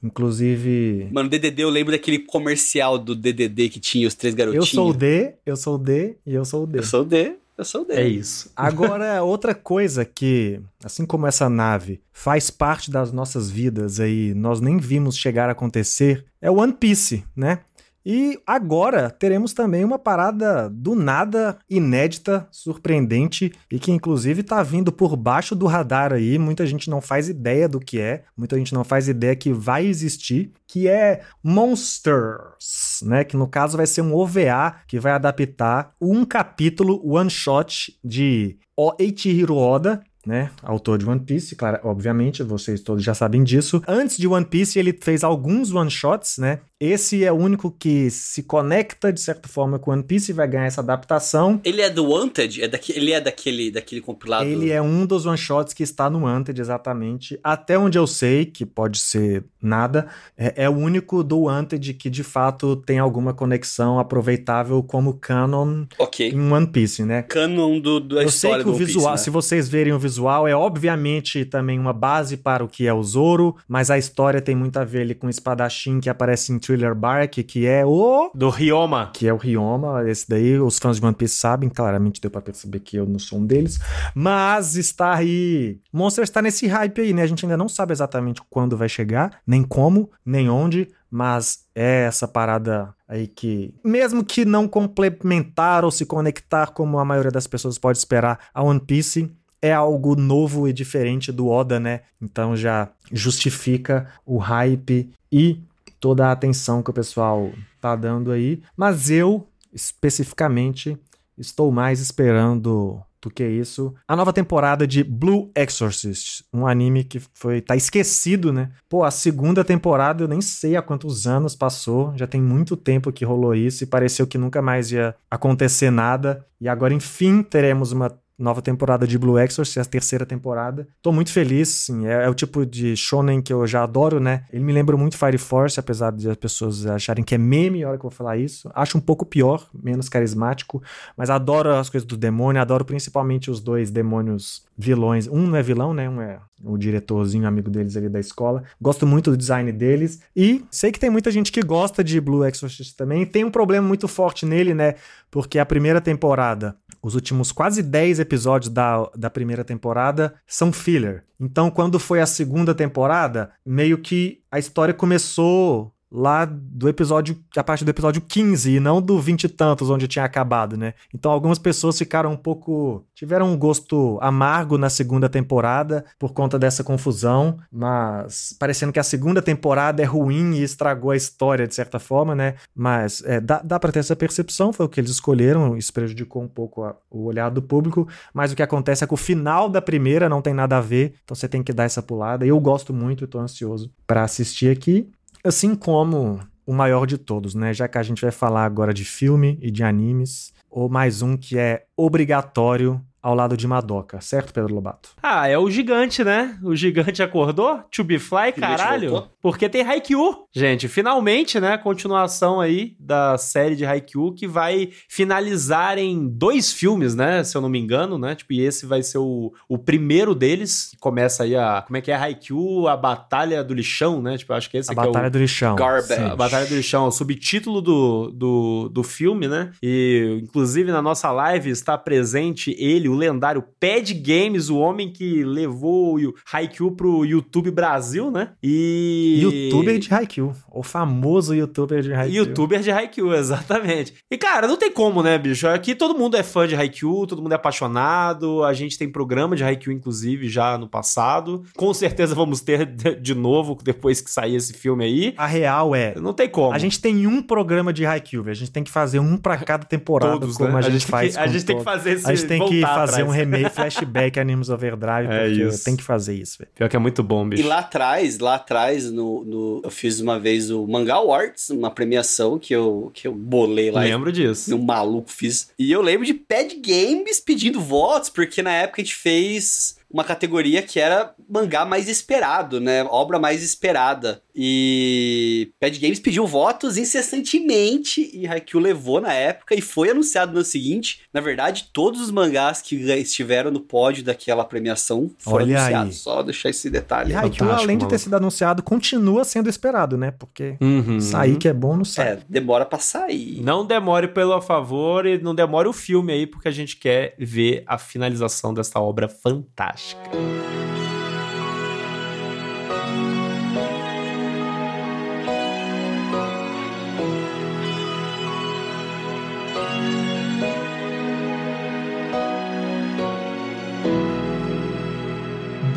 Inclusive,
Mano, DDD, eu lembro daquele comercial do DDD que tinha os três
eu
garotinhos.
sou o D, eu sou o D e eu sou o D.
Eu sou o D, eu sou o D.
É isso.
Agora, outra coisa que, assim como essa nave faz parte das nossas vidas aí, nós nem vimos chegar a acontecer, é o One Piece, né? E agora teremos também uma parada do nada inédita, surpreendente e que inclusive tá vindo por baixo do radar aí. Muita gente não faz ideia do que é, muita gente não faz ideia que vai existir, que é Monsters, né? Que no caso vai ser um OVA que vai adaptar um capítulo one shot de Eiichiro Oda, né? Autor de One Piece, claro, obviamente, vocês todos já sabem disso. Antes de One Piece, ele fez alguns one shots, né? Esse é o único que se conecta de certa forma com One Piece e vai ganhar essa adaptação.
Ele é do Wanted? É daqui, ele é daquele, daquele compilado?
Ele é um dos one shots que está no Wanted, exatamente. Até onde eu sei, que pode ser nada, é, é o único do Wanted que de fato tem alguma conexão aproveitável como canon
Ok.
em One Piece, né?
Canon do, da
Eu sei
história
que o
do One
visual,
Piece, né?
se vocês verem o visual, é obviamente também uma base para o que é o Zoro, mas a história tem muito a ver ali com o espadachim que aparece em Thriller Bark, que é o
Do Ryoma.
que é o Ryoma, esse daí os fãs de One Piece sabem, claramente deu pra perceber que eu não sou um deles, mas está aí, Monster está nesse hype aí, né? A gente ainda não sabe exatamente quando vai chegar, nem como, nem onde, mas é essa parada aí que, mesmo que não complementar ou se conectar como a maioria das pessoas pode esperar a One Piece, é algo novo e diferente do Oda, né? Então já justifica o hype e toda a atenção que o pessoal tá dando aí. Mas eu, especificamente, estou mais esperando do que isso. A nova temporada de Blue Exorcist, um anime que foi tá esquecido, né? Pô, a segunda temporada eu nem sei há quantos anos passou, já tem muito tempo que rolou isso e pareceu que nunca mais ia acontecer nada. E agora enfim teremos uma nova temporada de Blue Exorcist, a terceira temporada. Tô muito feliz, sim. É, é o tipo de shonen que eu já adoro, né? Ele me lembra muito Fire Force, apesar de as pessoas acharem que é meme a hora que eu vou falar isso. Acho um pouco pior, menos carismático, mas adoro as coisas do demônio, adoro principalmente os dois demônios vilões. Um não é vilão, né? Um é o diretorzinho, amigo deles ali da escola. Gosto muito do design deles. E sei que tem muita gente que gosta de Blue Exorcist também. Tem um problema muito forte nele, né? Porque a primeira temporada, os últimos quase 10 episódios da, da primeira temporada são filler. Então, quando foi a segunda temporada, meio que a história começou lá do episódio, a partir do episódio 15 e não do 20 e tantos onde tinha acabado, né? Então algumas pessoas ficaram um pouco, tiveram um gosto amargo na segunda temporada por conta dessa confusão, mas parecendo que a segunda temporada é ruim e estragou a história de certa forma, né? Mas é, dá, dá pra ter essa percepção, foi o que eles escolheram, isso prejudicou um pouco a, o olhar do público, mas o que acontece é que o final da primeira não tem nada a ver, então você tem que dar essa pulada. Eu gosto muito e tô ansioso para assistir aqui. Assim como o maior de todos, né? Já que a gente vai falar agora de filme e de animes, ou mais um que é obrigatório ao lado de Madoka, certo, Pedro Lobato?
Ah, é o gigante, né? O gigante acordou? To be fly, caralho. Porque tem Haikyuu. Gente, finalmente, né? Continuação aí da série de Haikyuu que vai finalizar em dois filmes, né? Se eu não me engano, né? Tipo, e esse vai ser o, o primeiro deles. Começa aí a. Como é que é? Haikyuu, a Batalha do Lixão, né? Tipo, acho que esse
A
aqui é o.
Batalha do Lixão.
Garbage.
Sim.
A Batalha do Lixão, o subtítulo do, do, do filme, né? E, inclusive, na nossa live está presente ele, o lendário Pad Games, o homem que levou o Haikyuu pro YouTube Brasil, né? E...
Youtuber de Haikyuu. O famoso youtuber de Haikyuu.
Youtuber de Haikyuu, exatamente. E, cara, não tem como, né, bicho? Aqui todo mundo é fã de Haikyuu, todo mundo é apaixonado. A gente tem programa de Haikyuu, inclusive, já no passado. Com certeza vamos ter de novo depois que sair esse filme aí.
A real é,
Não tem como.
a gente tem um programa de Haikyuu, velho. a gente tem que fazer um pra cada temporada,
Todos,
como
né?
a gente
tem
faz
que, A gente tem que
todo-
fazer esse
A gente tem que fazer
atrás.
um remake, flashback Animes Overdrive,
É
porque
isso.
tem que fazer isso, velho.
Pior que é muito bom, bicho.
E lá atrás, lá atrás, no, no- eu fiz uma vez o Manga Awards, uma premiação que eu, que eu bolei lá.
Lembro disso.
Um maluco fiz. E eu lembro de Pad Games pedindo votos, porque na época a gente fez uma categoria que era mangá mais esperado, né? Obra mais esperada. E Pad Games pediu votos incessantemente e Haikyuu levou na época e foi anunciado no ano seguinte. Na verdade, todos os mangás que estiveram no pódio daquela premiação foram
Olha
anunciados.
aí.
Só deixar esse detalhe.
E Haikyuu, além de ter sido anunciado, continua sendo esperado, né? Porque
Uhum.
sair que é bom não sai.
É, demora pra sair.
Não demore pelo favor e não demore o filme aí, porque a gente quer ver a finalização dessa obra fantástica. aşk.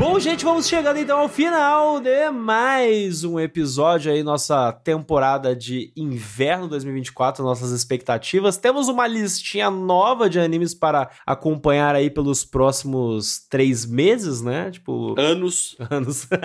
Bom, gente, vamos chegando então ao final de mais um episódio aí, nossa temporada de inverno 2024, nossas expectativas. Temos uma listinha nova de animes para acompanhar aí pelos próximos três meses, né? Tipo,
Anos.
anos.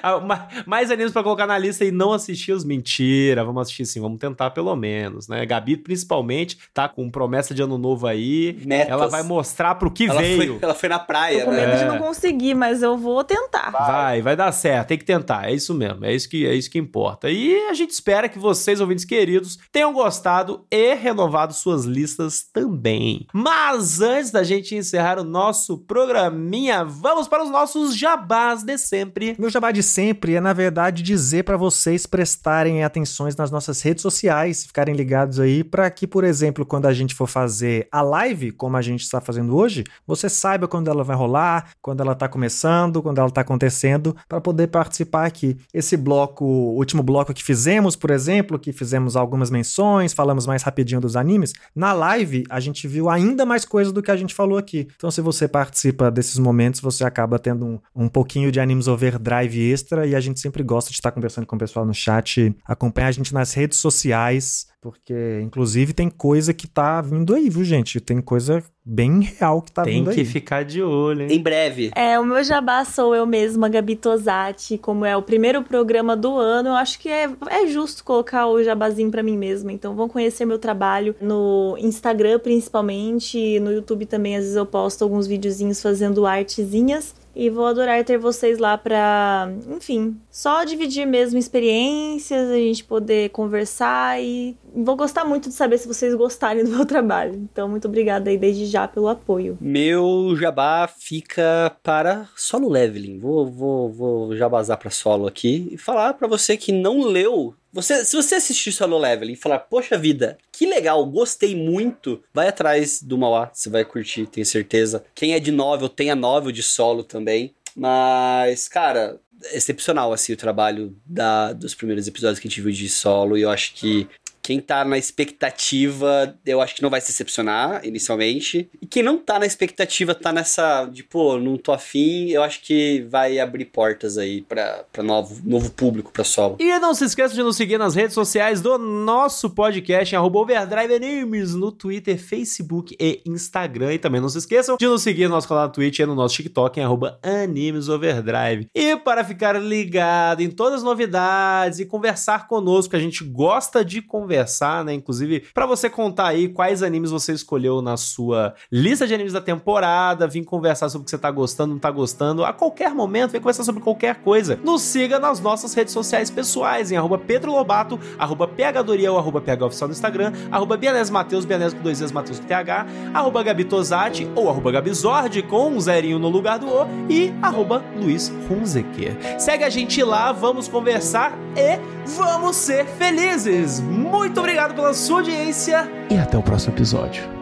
Ah, ma- Mais animes pra colocar na lista e não assistir os. Mentira, vamos assistir sim, vamos tentar pelo menos, né? Gabi, principalmente, tá com promessa de ano novo aí.
Metas.
Ela vai mostrar pro que
ela
veio.
Foi, ela foi na
Tô
praia,
com
né?
medo de
É.
não conseguir, mas eu vou tentar.
Vai, vai dar certo, tem que tentar, é isso mesmo, é isso que é isso que importa. E a gente espera que vocês, ouvintes queridos, tenham gostado e renovado suas listas também. Mas antes da gente encerrar o nosso programinha, vamos para os nossos jabás de sempre.
Meu jabá de sempre é, na verdade, dizer pra vocês prestarem atenções nas nossas redes sociais, ficarem ligados aí, pra que, por exemplo, quando a gente for fazer a live, como a gente está fazendo hoje, você saiba quando ela vai rolar, quando ela tá começando, quando ela tá acontecendo, pra poder participar aqui. Esse bloco, o último bloco que fizemos, por exemplo, que fizemos algumas menções, falamos mais rapidinho dos animes, na live a gente viu ainda mais coisas do que a gente falou aqui. Então, se você participa desses momentos, você acaba tendo um, um pouquinho de animes overdrive extra e a gente sempre gosta de estar conversando com o pessoal no chat. Acompanha a gente nas redes sociais, porque inclusive tem coisa que tá vindo aí, viu, gente? Tem coisa bem real que tá
Tem
vindo
que
aí.
ficar de olho, hein?
Em breve.
É, o meu jabá sou eu mesma, Gabi Tosati. Como é o primeiro programa do ano, eu acho que é, é justo colocar o jabazinho pra mim mesma. Então vão conhecer meu trabalho no Instagram, principalmente. No YouTube também, às vezes eu posto alguns videozinhos fazendo artezinhas. E vou adorar ter vocês lá pra, enfim, só dividir mesmo experiências, a gente poder conversar e vou gostar muito de saber se vocês gostarem do meu trabalho. Então, muito obrigada aí desde já pelo apoio.
Meu jabá fica para solo leveling. Vou, vou, vou jabazar para solo aqui e falar para você que não leu. Você, se você assistir solo leveling e falar, poxa vida, que legal, gostei muito, vai atrás do Mauá, você vai curtir, tenho certeza. Quem é de novel, tem a novel de solo também. Mas, cara, excepcional, assim, o trabalho da, dos primeiros episódios que a gente viu de solo. E eu acho que quem tá na expectativa, eu acho que não vai se decepcionar inicialmente. E quem não tá na expectativa, tá nessa, de pô, não tô afim, eu acho que vai abrir portas aí pra, pra novo, novo público, pra solo.
E não se esqueça de nos seguir nas redes sociais do nosso podcast, em Overdrive Animes, no Twitter, Facebook e Instagram. E também não se esqueçam de nos seguir no nosso canal na Twitch e no nosso TikTok, em arroba Animes Overdrive. E para ficar ligado em todas as novidades e conversar conosco, a gente gosta de conversar conversar, né? Inclusive, para você contar aí quais animes você escolheu na sua lista de animes da temporada, vir conversar sobre o que você tá gostando, não tá gostando, a qualquer momento, vem conversar sobre qualquer coisa. Nos siga nas nossas redes sociais pessoais, em arroba Pedro Lobato, arroba PHDoriel, arroba PHOficial no Instagram, arroba Bianese Mateus, Bianese com dois vezes Mateus com TH, arroba Gabi Tosati, ou arroba Gabizord, com um zerinho no lugar do O, e arroba Luiz Hunzeker. Segue a gente lá, vamos conversar e vamos ser felizes! Muito muito obrigado pela sua audiência e até o próximo episódio.